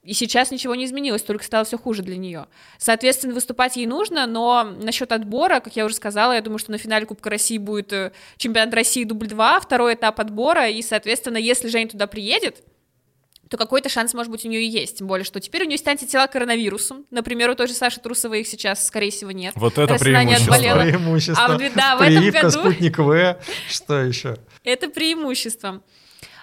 И сейчас ничего не изменилось, только стало все хуже для нее. Соответственно, выступать ей нужно, но насчет отбора, как я уже сказала, я думаю, что на финале Кубка России будет э, чемпионат России дубль 2, второй этап отбора, и, соответственно, если Женя туда приедет, то какой-то шанс, может быть, у нее и есть. Тем более, что теперь у нее есть антитела к коронавирусу. Например, у той же Саши Трусовой их сейчас, скорее всего, нет. Вот это она не преимущество. Преимущество. А в, да, в этом году спутник В. Что еще? это преимущество.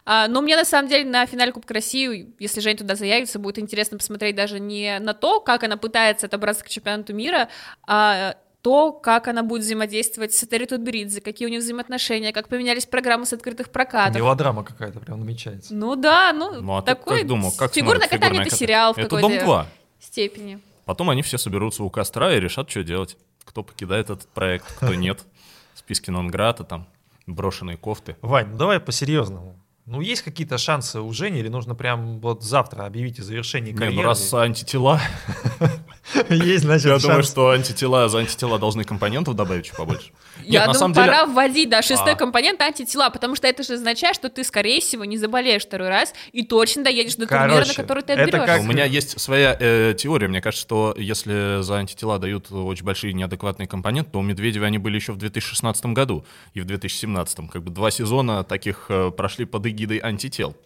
А, но мне на самом деле на финале Кубка России, если Жень туда заявится, будет интересно посмотреть даже не на то, как она пытается отобраться к чемпионату мира, а то, как она будет взаимодействовать с Этери Тутберидзе, какие у них взаимоотношения, как поменялись программы с открытых прокатов. Мелодрама какая-то прям намечается. Ну да, ну, Ну, а такой как думал, как фигурное катание — это сериал в Это какой-то «Дом 2». степени. Потом они все соберутся у костра и решат, что делать. Кто покидает этот проект, кто нет. Списки Нонграта, там, брошенные кофты. Вань, ну давай по-серьезному. Ну, есть какие-то шансы у Жени, или нужно прям вот завтра объявить о завершении Не, карьеры? ну раз антитела, Есть, значит, я думаю, что антитела, за антитела должны компонентов добавить чуть побольше. Я на думаю, самом деле- пора вводить, да, шестой А. компонент антитела, потому что это же означает, что ты, скорее всего, не заболеешь второй раз и точно доедешь до турнира, на который ты отберешься. как- У меня есть своя э, теория. Мне кажется, что если за антитела дают очень большие неадекватные компоненты, то у Медведева они были еще в 2016 году и в 2017. Как бы два сезона таких э, прошли под эгидой антител.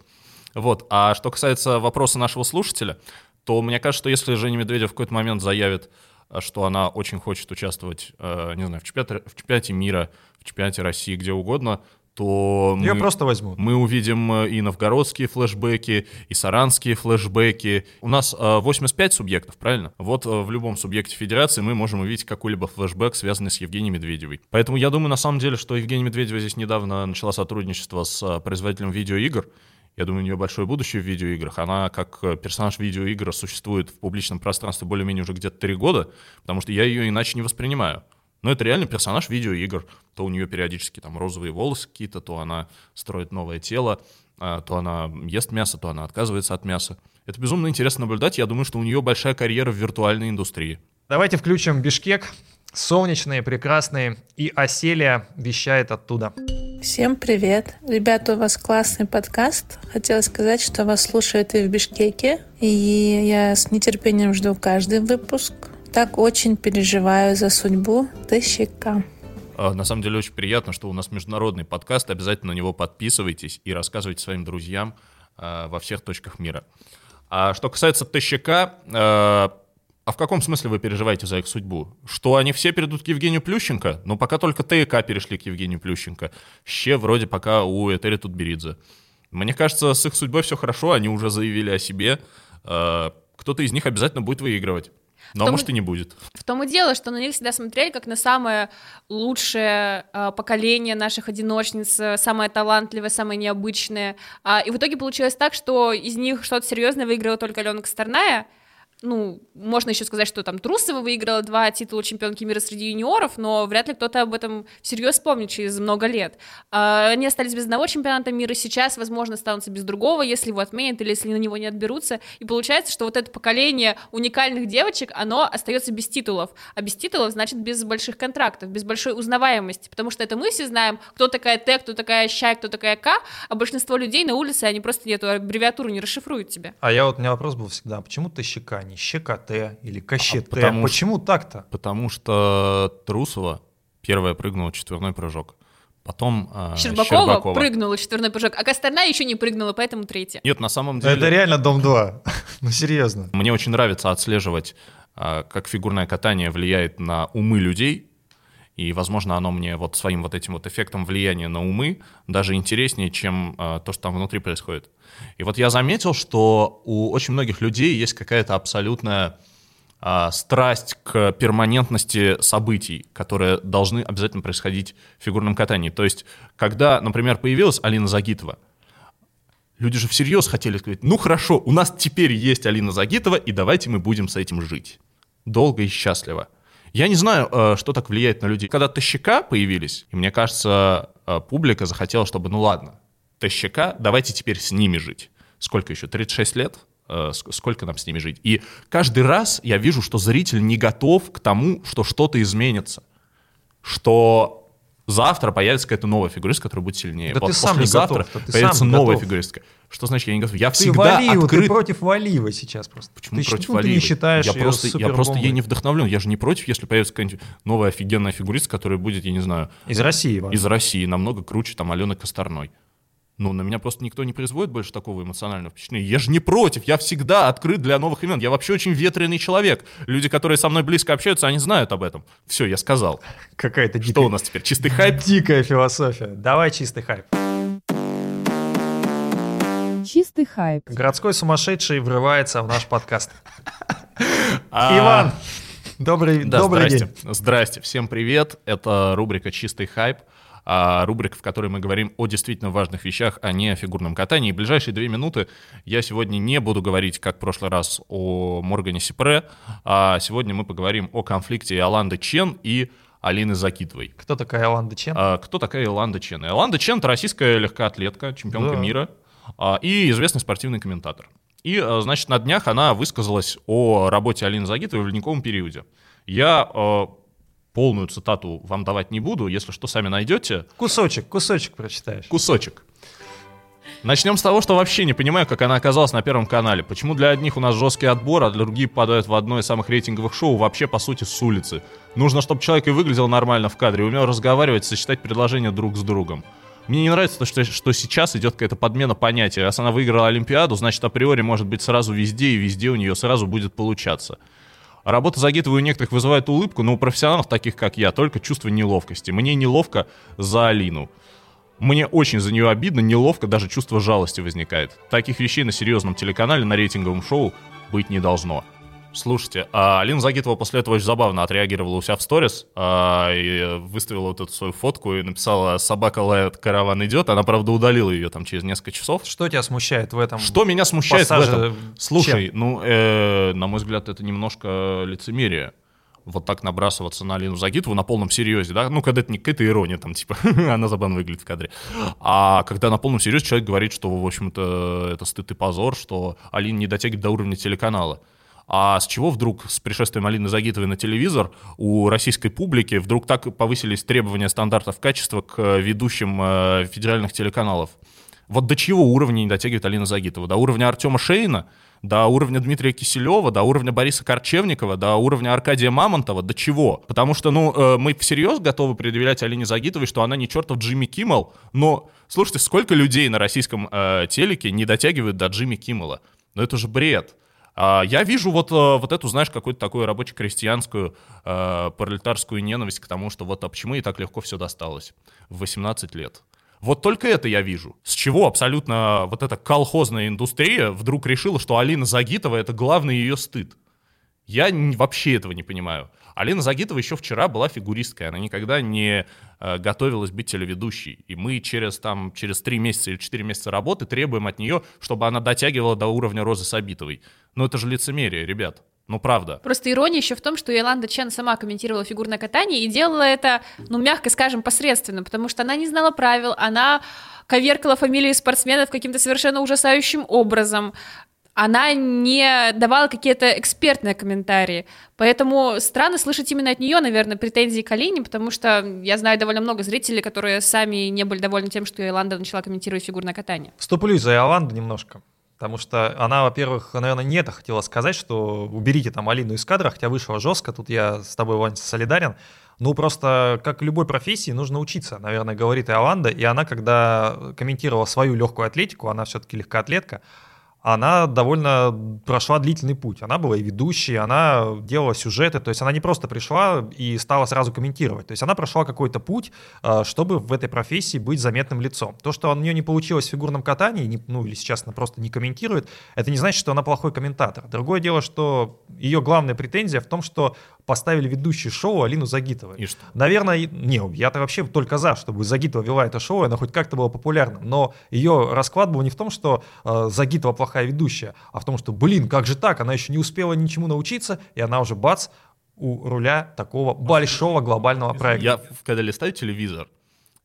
Вот. А что касается вопроса нашего слушателя, то мне кажется, что если Женя Медведев в какой-то момент заявит, э, что она очень хочет участвовать, э, не знаю, в чемпионате, в чемпионате мира, в чемпионате России, где угодно, то Ее мы- просто возьмут. мы увидим э, и новгородские флешбеки, и саранские флешбеки. У нас э, 85 субъектов, правильно? Вот э, в любом субъекте федерации мы можем увидеть какой-либо флешбэк, связанный с Евгенией Медведевой. Поэтому я думаю, на самом деле, что Евгения Медведева здесь недавно начала сотрудничество с э, производителем видеоигр. Я думаю, у нее большое будущее в видеоиграх. Она как э, персонаж видеоигр существует в публичном пространстве более-менее уже где-то три года, потому что я ее иначе не воспринимаю. Но это реально персонаж видеоигр. То у нее периодически там розовые волосы какие-то, то она строит новое тело, а, то она ест мясо, то она отказывается от мяса. Это безумно интересно наблюдать. Я думаю, что у нее большая карьера в виртуальной индустрии. Давайте включим Бишкек. Солнечные, прекрасные. И Оселия вещает оттуда. Всем привет! Ребята, у вас классный подкаст. Хотела сказать, что вас слушают и в Бишкеке, и я с нетерпением жду каждый выпуск. Так очень переживаю за судьбу ТЩК. А, На самом деле очень приятно, что у нас международный подкаст. Обязательно на него подписывайтесь и рассказывайте своим друзьям а, во всех точках мира. А что касается ТЩК, а а в каком смысле вы переживаете за их судьбу? Что они все перейдут к Евгению Плющенко? Ну, пока только ТК перешли к Евгению Плющенко. Ще вроде пока у Этери Тутберидзе. Мне кажется, с их судьбой все хорошо, они уже заявили о себе. Кто-то из них обязательно будет выигрывать. Но том может и- и не будет. В том и дело, что на них всегда смотрели как на самое лучшее э, поколение наших одиночниц, э, самое талантливое, самое необычное. А, и в итоге получилось так, что из них что-то серьезное выиграла только Алена Косторная. Ну, можно еще сказать, что там Трусова выиграла два титула чемпионки мира среди юниоров, но вряд ли кто-то об этом всерьез вспомнит через много лет. А, Они остались без одного чемпионата мира, сейчас, возможно, останутся без другого, если его отменят или если на него не отберутся. И получается, что вот это поколение уникальных девочек, оно остается без титулов. А без титулов значит без больших контрактов, без большой узнаваемости. Потому что это мы все знаем, кто такая Т, кто такая Ща, кто такая К, а большинство людей на улице, они просто эту аббревиатуру не расшифруют тебе. А я вот, у меня вопрос был всегда, почему ТЩК, не ЩКТ или КЩТ? потому почему так-то? Потому что Трусова первая прыгнула четверной прыжок. Потом а, Щербакова, Щербакова. прыгнула четверной прыжок, а Косторная еще не прыгнула, поэтому третья. Нет, на самом деле... Это реально Дом-2. ну, серьезно. Мне очень нравится отслеживать, а, как фигурное катание влияет на умы людей. И, возможно, оно мне вот своим вот этим вот эффектом влияния на умы даже интереснее, чем а, то, что там внутри происходит. И вот я заметил, что у очень многих людей есть какая-то абсолютная а, страсть к перманентности событий, которые должны обязательно происходить в фигурном катании. То есть, когда, например, появилась Алина Загитова, люди же всерьез хотели сказать, ну хорошо, у нас теперь есть Алина Загитова, и давайте мы будем с этим жить. Долго и счастливо. Я не знаю, э, что так влияет на людей. Когда Тащика появились, и мне кажется, э, публика захотела, чтобы, ну ладно, Тащика, давайте теперь с ними жить. Сколько еще? 36 лет? Э, ск- Сколько нам с ними жить? И каждый раз я вижу, что зритель не готов к тому, что что-то изменится. Что завтра появится какая-то новая фигуристка, которая будет сильнее. Да Вот ты сам не послезавтра готов, да ты появится сам новая готов. фигуристка. Что значит я не готов? Я Ты всегда Валиеву, открыт. ты против Валиевой сейчас просто. Почему ты, против ну, ты не считаешь я просто, я просто ей не вдохновлен. Я же не против, если появится какая-нибудь новая офигенная фигуристка, которая будет, я не знаю... Из России, Иван. Из России, намного круче, там, Алены Косторной. Ну, на меня просто никто не производит больше такого эмоционального впечатления. Я же не против, я всегда открыт для новых имен. Я вообще очень ветреный человек. Люди, которые со мной близко общаются, они знают об этом. Все, я сказал. Какая-то Что у нас теперь? Чистый хайп? Дикая философия. Давай чистый хайп. Чистый хайп. Городской сумасшедший врывается в наш подкаст. А, Иван, добрый, Да, добрый здрасте. день. Здрасте, всем привет. Это рубрика «Чистый хайп», а, рубрика, в которой мы говорим о действительно важных вещах, а не о фигурном катании. И ближайшие две минуты я сегодня не буду говорить, как в прошлый раз, о Моргане Сипре, а сегодня мы поговорим о конфликте Иоланды Чен и Алины Закитовой. Кто такая Иоланда Чен? А, кто такая Иоланда Чен? Иоланда Чен — это российская легкоатлетка, чемпионка Да. мира а, и известный спортивный комментатор. И, а, значит, на днях она высказалась о работе Алины Загитовой в ледниковом периоде. Я а, полную цитату вам давать не буду, если что, сами найдете. Кусочек, кусочек прочитаешь. Кусочек. Начнем с того, что вообще не понимаю, как она оказалась на Первом канале. Почему для одних у нас жесткий отбор, а для других попадают в одно из самых рейтинговых шоу вообще, по сути, с улицы. Нужно, чтобы человек и выглядел нормально в кадре, умел разговаривать, сочетать предложения друг с другом. Мне не нравится то, что, что сейчас идет какая-то подмена понятия. Раз она выиграла Олимпиаду, значит, априори может быть сразу везде, и везде у нее сразу будет получаться. Работа Загитовой у некоторых вызывает улыбку, но у профессионалов, таких как я, только чувство неловкости. Мне неловко за Алину. Мне очень за нее обидно, неловко, даже чувство жалости возникает. Таких вещей на серьезном телеканале, на рейтинговом шоу быть не должно. Слушайте, а Алина Загитова после этого очень забавно отреагировала у себя в сторис а, и выставила вот эту свою фотку и написала «Собака лает, караван идет». Она, правда, удалила ее там через несколько часов. Что тебя смущает в этом? Что меня смущает в пассаже этом? Слушай, Чен? ну, э, на мой взгляд, это немножко лицемерие. Вот так набрасываться на Алину Загитову на полном серьезе, да? Ну, когда это не какая-то ирония, там, типа, она забавно выглядит в кадре. А когда на полном серьезе человек говорит, что, в общем-то, это стыд и позор, что Алина не дотягивает до уровня телеканала. А с чего вдруг с пришествием Алины Загитовой на телевизор у российской публики вдруг так повысились требования стандартов качества к ведущим э, федеральных телеканалов? Вот до чего уровня не дотягивает Алина Загитова? До уровня Артема Шейна? До уровня Дмитрия Киселева? До уровня Бориса Корчевникова? До уровня Аркадия Мамонтова? До чего? Потому что, ну, э, мы всерьез готовы предъявлять Алине Загитовой, что она не чертов Джимми Киммел, но, слушайте, сколько людей на российском э, телеке не дотягивают до Джимми Киммела? Ну, это же бред. А, Я вижу вот, э, вот эту, знаешь, какую-то такую рабоче-крестьянскую э, пролетарскую ненависть к тому, что вот а почему ей так легко все досталось в 18 лет. Вот только это я вижу. С чего абсолютно вот эта колхозная индустрия вдруг решила, что Алина Загитова — это главный ее стыд. Я вообще этого не понимаю. Алина Загитова еще вчера была фигуристкой, она никогда не э, готовилась быть телеведущей. И мы через, там, через 3 месяца или 4 месяца работы требуем от нее, чтобы она дотягивала до уровня Розы Сабитовой. Ну это же лицемерие, ребят. Ну правда. Просто ирония еще в том, что Иоланда Чен сама комментировала фигурное катание и делала это, ну, мягко скажем, посредственно, потому что она не знала правил, она коверкала фамилии спортсменов каким-то совершенно ужасающим образом. Она не давала какие-то экспертные комментарии. Поэтому странно слышать именно от нее, наверное, претензии к Алине, потому что я знаю довольно много зрителей, которые сами не были довольны тем, что Иоланда начала комментировать фигурное катание. Вступлюсь за Иоланду немножко. Потому что она, во-первых, наверное, не это хотела сказать, что уберите там Алину из кадра, хотя вышла жестко, тут я с тобой, Вань, солидарен. Ну, просто, как любой профессии, нужно учиться, наверное, говорит Иоланда. И она, когда комментировала свою легкую атлетику, она все-таки легкоатлетка, она довольно прошла длительный путь. Она была и ведущей, она делала сюжеты, то есть она не просто пришла и стала сразу комментировать. То есть она прошла какой-то путь, э, чтобы в этой профессии быть заметным лицом. То, что у нее не получилось в фигурном катании, ну или сейчас она просто не комментирует, это не значит, что она плохой комментатор. Другое дело, что ее главная претензия в том, что поставили ведущий шоу Алину Загитовой. И что? Наверное, не, я-то вообще только за, чтобы Загитова вела это шоу, и она хоть как-то была популярным. Но ее расклад был не в том, что э, Загитова плохая ведущая, а в том, что, блин, как же так, она еще не успела ничему научиться, и она уже бац у руля такого большого глобального проекта. Я, когда листаю телевизор,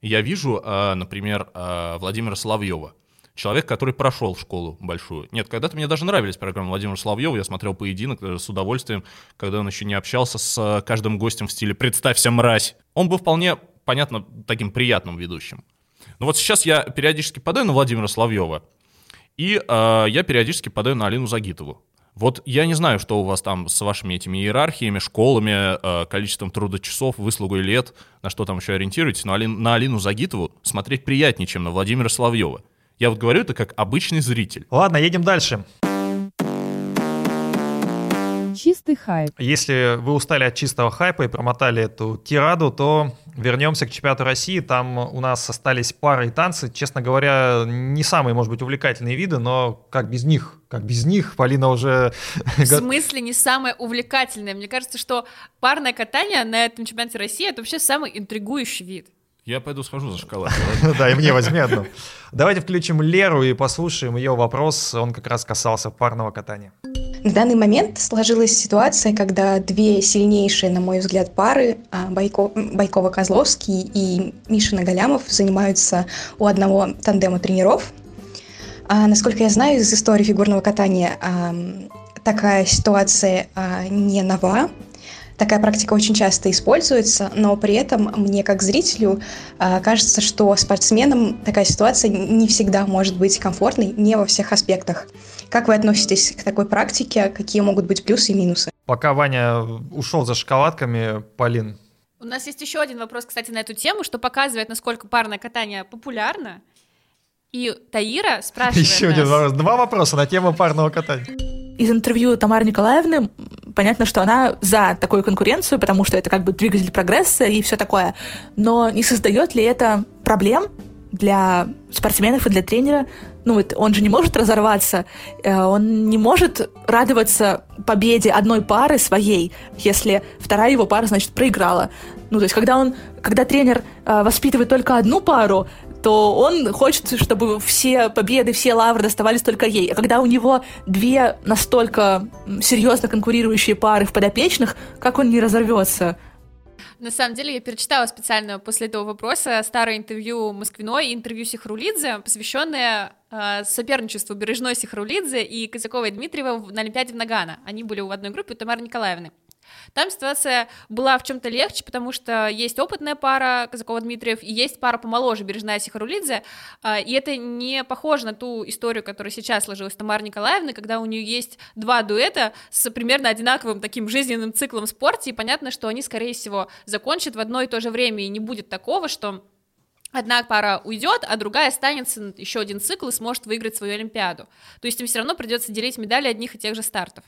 я вижу, э, например, э, Владимира Соловьева. Человек, который прошел школу большую. Нет, когда-то мне даже нравились программы Владимира Соловьева. Я смотрел поединок даже с удовольствием, когда он еще не общался с э, каждым гостем в стиле «представься, мразь». Он был вполне, понятно, таким приятным ведущим. Но вот сейчас я периодически подаю на Владимира Соловьева, и э, я периодически подаю на Алину Загитову. Вот я не знаю, что у вас там с вашими этими иерархиями, школами, э, количеством трудочасов, выслугой лет, на что там еще ориентируетесь, но Алин- на Алину Загитову смотреть приятнее, чем на Владимира Соловьева. Я вот говорю это как обычный зритель. Ладно, едем дальше. Чистый хайп. Если вы устали от чистого хайпа и промотали эту тираду, то вернемся к чемпионату России. Там у нас остались пары и танцы. Честно говоря, не самые, может быть, увлекательные виды, но как без них? Как без них? Полина уже... В смысле не самое увлекательное? Мне кажется, что парное катание на этом чемпионате России — это вообще самый интригующий вид. Я пойду схожу за шоколад. Да, и мне возьми одну. Давайте включим Леру и послушаем ее вопрос. Он как раз касался парного катания. На данный момент сложилась ситуация, когда две сильнейшие, на мой взгляд, пары а, Байко, Байкова-Козловский и Мишина Галямов занимаются у одного тандема тренеров. А, насколько я знаю из истории фигурного катания, а, такая ситуация а, не нова. Такая практика очень часто используется, но при этом мне как зрителю а, кажется, что спортсменам такая ситуация не всегда может быть комфортной, не во всех аспектах. Как вы относитесь к такой практике? Какие могут быть плюсы и минусы? Пока Ваня ушел за шоколадками, Полин. У нас есть еще один вопрос, кстати, на эту тему, что показывает, насколько парное катание популярно. И Таира спрашивает Еще нас... один вопрос. Два вопроса на тему парного катания. Из интервью Тамары Николаевны понятно, что она за такую конкуренцию, потому что это как бы двигатель прогресса и все такое. Но не создает ли это проблем для спортсменов и для тренера? Ну вот он же не может разорваться, э, он не может радоваться победе одной пары своей, если вторая его пара, значит, проиграла. Ну, то есть, когда он, когда тренер э, воспитывает только одну пару, то он хочет, чтобы все победы, все лавры доставались только ей. А когда у него две настолько серьезно конкурирующие пары в подопечных, как он не разорвется? На самом деле, я перечитала специально после этого вопроса старое интервью Москвиной интервью Сихрулидзе, посвященное э, соперничеству Бережной Сихрулидзе и Казаковой Дмитриева на Олимпиаде в Нагано. Они были в одной группе у Тамары Николаевны. Там ситуация была в чем-то легче, потому что есть опытная пара Казакова-Дмитриев и есть пара помоложе Бережная Сихарулидзе, а, и это не похоже на ту историю, которая сейчас сложилась Тамара Николаевна, когда у нее есть два дуэта с примерно одинаковым таким жизненным циклом в спорте, и понятно, что они, скорее всего, закончат в одно и то же время, и не будет такого, что одна пара уйдет, а другая останется еще один цикл и сможет выиграть свою Олимпиаду. То есть им все равно придется делить медали одних и тех же стартов.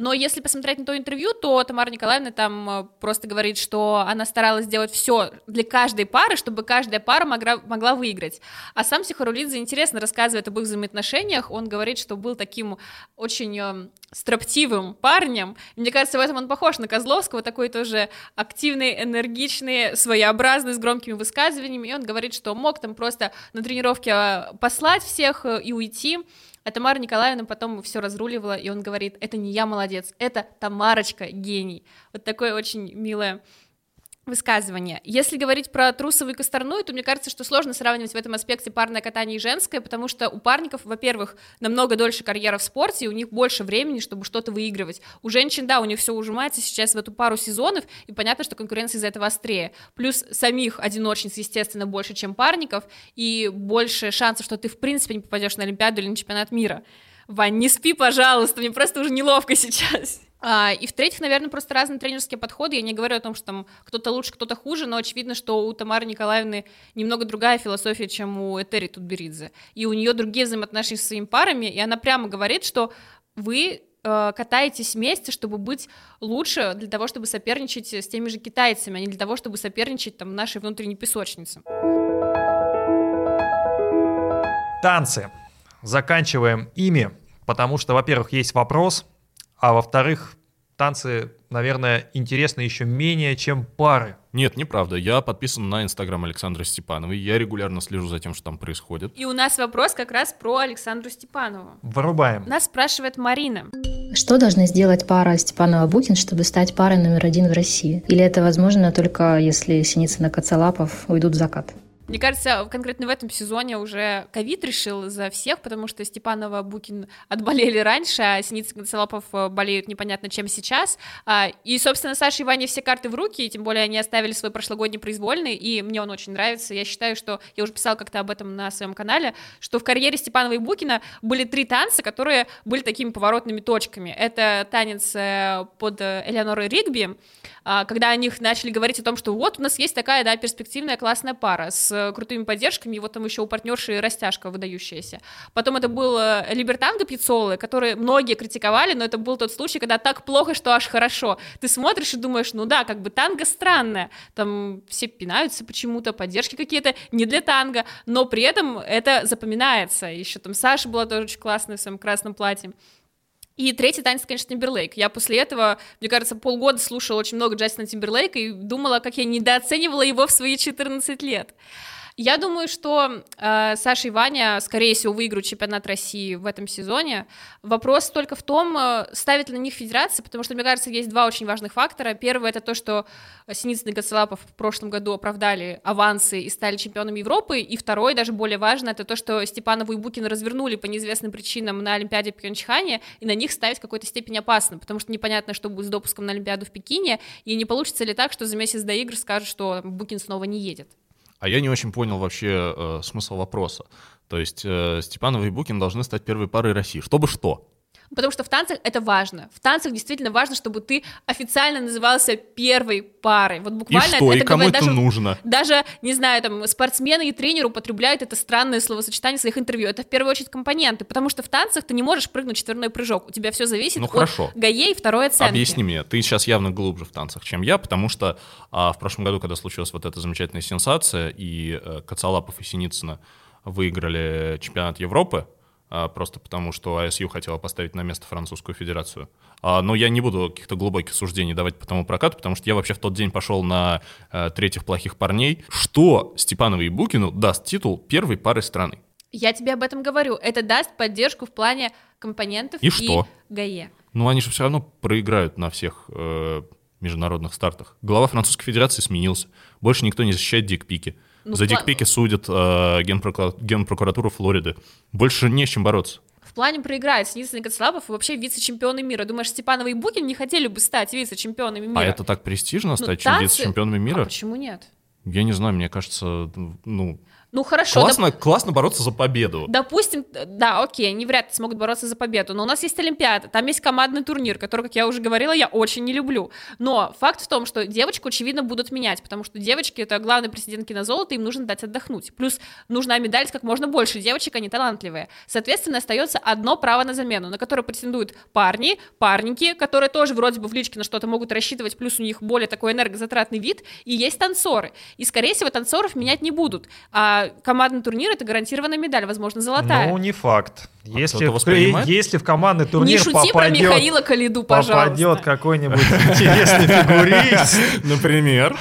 Но если посмотреть на то интервью, то Тамара Николаевна там э, просто говорит, что она старалась сделать все для каждой пары, чтобы каждая пара могла, могла выиграть. А сам Сихарулидзе интересно рассказывает об их взаимоотношениях. Он говорит, что был таким очень э, строптивым парнем. Мне кажется, в этом он похож на Козловского, такой тоже активный, энергичный, своеобразный, с громкими высказываниями. И он говорит, что мог там просто на тренировке э, послать всех и уйти. А Тамара Николаевна потом все разруливала, и он говорит, это не я молодец, это Тамарочка гений. Вот такое очень милое высказывание. Если говорить про трусовую и косторную, то мне кажется, что сложно сравнивать в этом аспекте парное катание и женское, потому что у парников, во-первых, намного дольше карьера в спорте, и у них больше времени, чтобы что-то выигрывать. У женщин, да, у них все ужимается сейчас в эту пару сезонов, и понятно, что конкуренция из-за этого острее. Плюс самих одиночниц, естественно, больше, чем парников, и больше шансов, что ты в принципе не попадешь на Олимпиаду или на чемпионат мира. Вань, не спи, пожалуйста, мне просто уже неловко сейчас. А, и в-третьих, наверное, просто разные тренерские подходы. Я не говорю о том, что там кто-то лучше, кто-то хуже, но очевидно, что у Тамары Николаевны немного другая философия, чем у Этери Тутберидзе. И у нее другие взаимоотношения с своими парами, и она прямо говорит, что вы э, катаетесь вместе, чтобы быть лучше, для того, чтобы соперничать с теми же китайцами, а не для того, чтобы соперничать там нашей внутренней песочнице. Танцы. Заканчиваем ими, потому что, во-первых, есть вопрос, а во-вторых, танцы, наверное, интересны еще менее, чем пары. Нет, неправда. Я подписан на инстаграм Александра Степановой. Я регулярно слежу за тем, что там происходит. И у нас вопрос как раз про Александру Степанову. Вырубаем. Нас спрашивает Марина. Что должна сделать пара Степанова-Букин, чтобы стать парой номер один в России? Или это возможно только если Синицын и Коцалапов уйдут в закат? Мне кажется, конкретно в этом сезоне уже ковид решил за всех, потому что Степанова, Букин отболели раньше, а Синицын и Коцелопов э, болеют непонятно чем сейчас. А, и, собственно, Саша и Ваня все карты в руки, тем более они оставили свой прошлогодний произвольный, и мне он очень нравится. Я считаю, что, я уже писала как-то об этом на своем канале, что в карьере Степанова и Букина были три танца, которые были такими поворотными точками. Это танец э, под э, Элеонорой Ригби, а, когда о них начали говорить о том, что вот у нас есть такая, да, перспективная классная пара с с крутыми поддержками, вот там еще у партнерши растяжка выдающаяся. Потом это был э, Либертанго Пиццолы, который многие критиковали, но это был тот случай, когда так плохо, что аж хорошо. Ты смотришь и думаешь, ну да, как бы танго странное, там все пинаются почему-то, поддержки какие-то не для танго, но при этом это запоминается. Еще там Саша была тоже очень классная в своем красном платье. И третий танец, конечно, Тимберлейк. Я после этого, мне кажется, полгода слушала очень много Джастина Тимберлейка и думала, как я недооценивала его в свои 14 лет. Я думаю, что э, Саша и Ваня, скорее всего, выиграют чемпионат России в этом сезоне. Вопрос только в том, э, ставит ли на них федерация, потому что, мне кажется, есть два очень важных фактора. Первый — это то, что Синицын и Гацелапов в прошлом году оправдали авансы и стали чемпионами Европы. И второй, даже более важно, это то, что Степанову и Букина развернули по неизвестным причинам на Олимпиаде в Пхенчхане, и на них ставить в какой-то степени опасно, потому что непонятно, что будет с допуском на Олимпиаду в Пекине, и не получится ли так, что за месяц до игр скажут, что Букин снова не едет. А я не очень понял вообще э, смысл вопроса. То есть э, Степанова и Букин должны стать первой парой России. Чтобы что? Потому что в танцах это важно. В танцах действительно важно, чтобы ты официально назывался первой парой. Вот буквально и что? это и кому говорят, это даже, нужно? Даже, не знаю, там, спортсмены и тренеры употребляют это странное словосочетание в своих интервью. Это в первую очередь компоненты, потому что в танцах ты не можешь прыгнуть четверной прыжок. У тебя все зависит ну, от хорошо. ГАЕ и второй оценки. Объясни мне, ты сейчас явно глубже в танцах, чем я, потому что а, в прошлом году, когда случилась вот эта замечательная сенсация, и а, Коцалапов и Синицына выиграли чемпионат Европы, просто потому что АСЮ хотела поставить на место Французскую Федерацию. А, но я не буду каких-то глубоких суждений давать по тому прокату, потому что я вообще в тот день пошел на а, третьих плохих парней. Что Степанову и Букину даст титул первой пары страны? Я тебе об этом говорю. Это даст поддержку в плане компонентов и, и что? ГАЕ. Ну, они же все равно проиграют на всех э, международных стартах. Глава Французской Федерации сменился. Больше никто не защищает дикпики. Ну, За дикпики судят э, генпрокуратура, генпрокуратура Флориды. Больше не с чем бороться. В плане проиграет Синицын и Коцлапов вообще вице-чемпионы мира. Думаешь, Степанова и Букин не хотели бы стать вице-чемпионами мира? А это так престижно, стать ну, чем танцы... вице-чемпионами мира? А почему нет? Я не знаю, мне кажется, ну, ну хорошо. Классно, доп... классно бороться за победу. Допустим, да, окей, они вряд ли смогут бороться за победу, но у нас есть Олимпиада, там есть командный турнир, который, как я уже говорила, я очень не люблю. Но факт в том, что девочку, очевидно, будут менять, потому что девочки — это главный президент на золото, им нужно дать отдохнуть. Плюс нужна медаль как можно больше девочек, они талантливые. Соответственно, остается одно право на замену, на которое претендуют парни, парники, которые тоже вроде бы в личке на что-то могут рассчитывать, плюс у них более такой энергозатратный вид, и есть танцоры. И, скорее всего, танцоров менять не будут. А командный турнир это гарантированная медаль, возможно, золотая. Ну, не факт. А если, в, если в командный турнир не шути попадет, про Михаила Калиду, пожалуйста. попадет какой-нибудь интересный фигурист, например,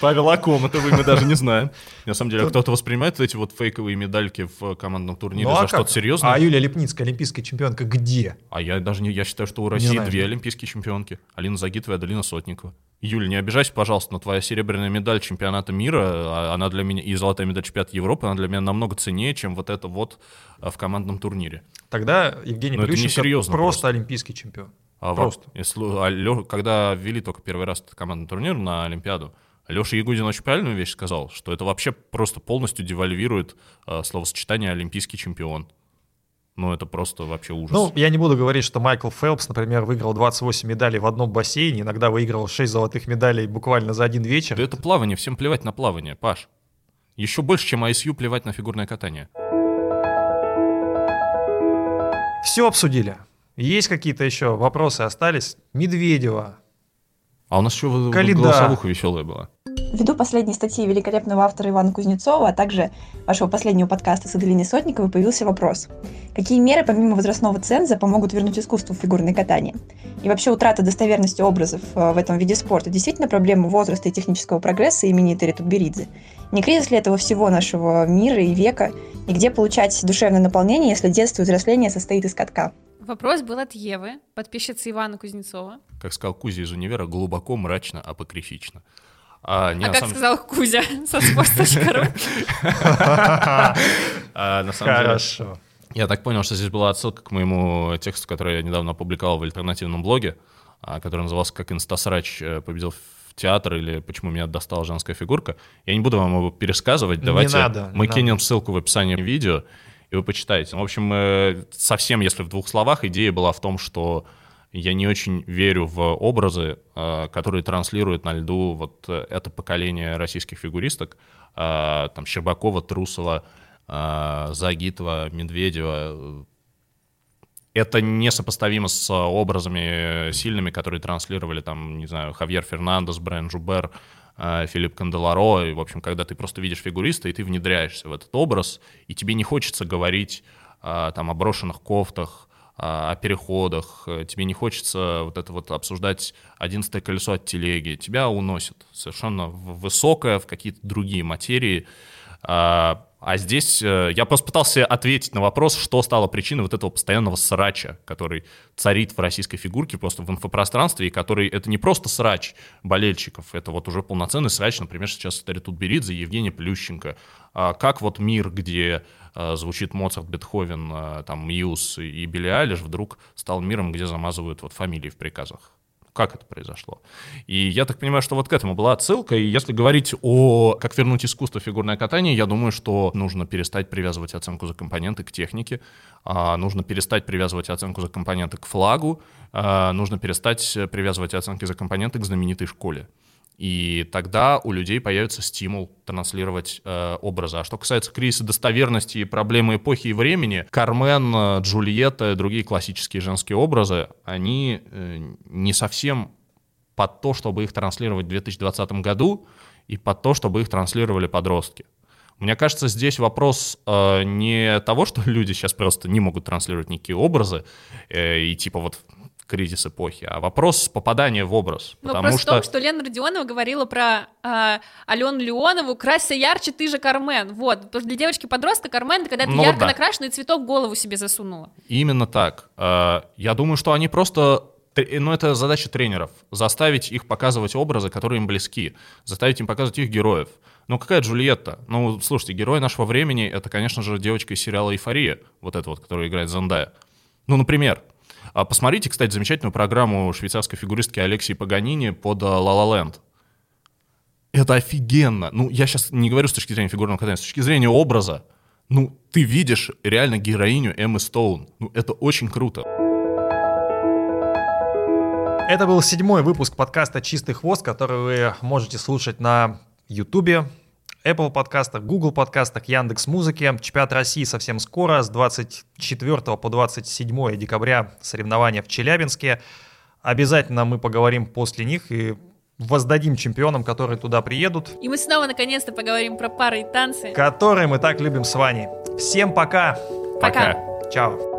Павел Акоматов, мы даже не знаем. На самом деле, кто-то воспринимает эти вот фейковые медальки в командном турнире ну, а за что-то серьезное? А Юлия Лепницкая, олимпийская чемпионка, где? А я даже не, я считаю, что у России две олимпийские чемпионки. Алина Загитова и Аделина Сотникова. Юля, не обижайся, пожалуйста, но твоя серебряная медаль чемпионата мира, а она для меня, и золотая медаль чемпионата Европы, она для меня намного ценнее, чем вот это вот а, в командном турнире. Тогда Евгений но Плющенко просто, просто олимпийский чемпион. А просто. Вот, если, а Лё, когда ввели только первый раз этот командный турнир на Олимпиаду, Леша Ягудин очень правильную вещь сказал, что это вообще просто полностью девальвирует э, словосочетание «олимпийский чемпион». Ну, это просто вообще ужас. Ну, я не буду говорить, что Майкл Фелпс, например, выиграл 28 медалей в одном бассейне, иногда выиграл 6 золотых медалей буквально за один вечер. Да это плавание, всем плевать на плавание, Паш. Еще больше, чем ISU, плевать на фигурное катание. Все обсудили. Есть какие-то еще вопросы остались? Медведева. А у нас еще Калида. голосовуха веселая была. Ввиду последней статьи великолепного автора Ивана Кузнецова, а также вашего последнего подкаста с Аделиной Сотниковой появился вопрос. Какие меры помимо возрастного ценза помогут вернуть искусству в фигурное катание? И вообще утрата достоверности образов э, в этом виде спорта действительно проблема возраста и технического прогресса имени Терри Тутберидзе? Не кризис ли этого всего нашего мира и века? И где получать душевное наполнение, если детство и взросление состоит из катка? Вопрос был от Евы, подписчицы Ивана Кузнецова. Как сказал Кузя из универа, глубоко, мрачно, апокрифично. А, не, а как самом... сказал Кузя со sports.ru? А, Хорошо. Я так понял, что здесь была отсылка к моему тексту, который я недавно опубликовал в альтернативном блоге, а, который назывался «Как инстасрач э, победил в театр» или «Почему меня достала женская фигурка». Я не буду вам его пересказывать. Давайте не надо, мы не кинем надо. ссылку в описании видео, и вы почитаете. В общем, э, совсем, если в двух словах, идея была в том, что Я не очень верю в образы, э, которые транслируют на льду вот э, это поколение российских фигуристок, там Щербакова, Трусова, Загитова, Медведева. Это несопоставимо с образами сильными, которые транслировали там, не знаю, Хавьер Фернандес, Брэн Жубер, Филипп Канделаро. И, в общем, когда ты просто видишь фигуриста, и ты внедряешься в этот образ, и тебе не хочется говорить там о брошенных кофтах, о переходах, э, тебе не хочется вот это вот обсуждать одиннадцатое колесо от телеги, тебя уносит совершенно высокое в какие-то другие материи. А, а здесь э, я просто пытался ответить на вопрос, что стало причиной вот этого постоянного срача, который царит в российской фигурке, просто в инфопространстве, и который, это не просто срач болельщиков, это вот уже полноценный срач, например, сейчас это Тутберидзе и Евгений Плющенко. А как вот мир, где Э, звучит Моцарт, Бетховен, э, там, Мьюз и Билли Айлиш, вдруг стал миром, где замазывают вот фамилии в приказах. Как это произошло? И я так понимаю, что вот к этому была отсылка. И если говорить о как вернуть искусство фигурное катание, я думаю, что нужно перестать привязывать оценку за компоненты к технике, а, нужно перестать привязывать оценку за компоненты к флагу, а, нужно перестать привязывать оценки за компоненты к знаменитой школе. И тогда у людей появится стимул транслировать э, образы. А что касается кризиса достоверности и проблемы эпохи и времени, Кармен, э, Джульетта и другие классические женские образы, они э, не совсем под то, чтобы их транслировать в 2020 году, и под то, чтобы их транслировали подростки. Мне кажется, здесь вопрос э, не того, что люди сейчас просто не могут транслировать никакие образы, э, и типа вот кризис эпохи, а вопрос попадания в образ. Ну, потому вопрос что... в том, что Лена Родионова говорила про э, Алену Леонову «Красься ярче, ты же Кармен». Вот, потому что для девочки-подростка Кармен — это когда ты ну, ярко да. накрашенный цветок в голову себе засунула. Именно так. Э, я думаю, что они просто ну, это задача тренеров. Заставить их показывать образы, которые им близки. Заставить им показывать их героев. Ну, какая Джульетта? Ну, слушайте, герой нашего времени — это, конечно же, девочка из сериала «Эйфория», вот эта вот, которая играет Зандая. Ну, например. А посмотрите, кстати, замечательную программу швейцарской фигуристки Алексии Паганини под «Ла Ла Ленд». Это офигенно. Ну, я сейчас не говорю с точки зрения фигурного катания, с точки зрения образа. Ну, ты видишь реально героиню Эммы Стоун. Ну, это очень круто. Это был седьмой выпуск подкаста «Чистый хвост», который вы можете слушать на YouTube, Apple подкастах, Google подкастах, Яндекс Музыке. Чемпионат России совсем скоро, с 24 по 27 декабря соревнования в Челябинске. Обязательно мы поговорим после них и воздадим чемпионам, которые туда приедут. И мы снова наконец-то поговорим про пары и танцы. Которые мы так любим с Ваней. Всем пока! Пока! пока. Чао!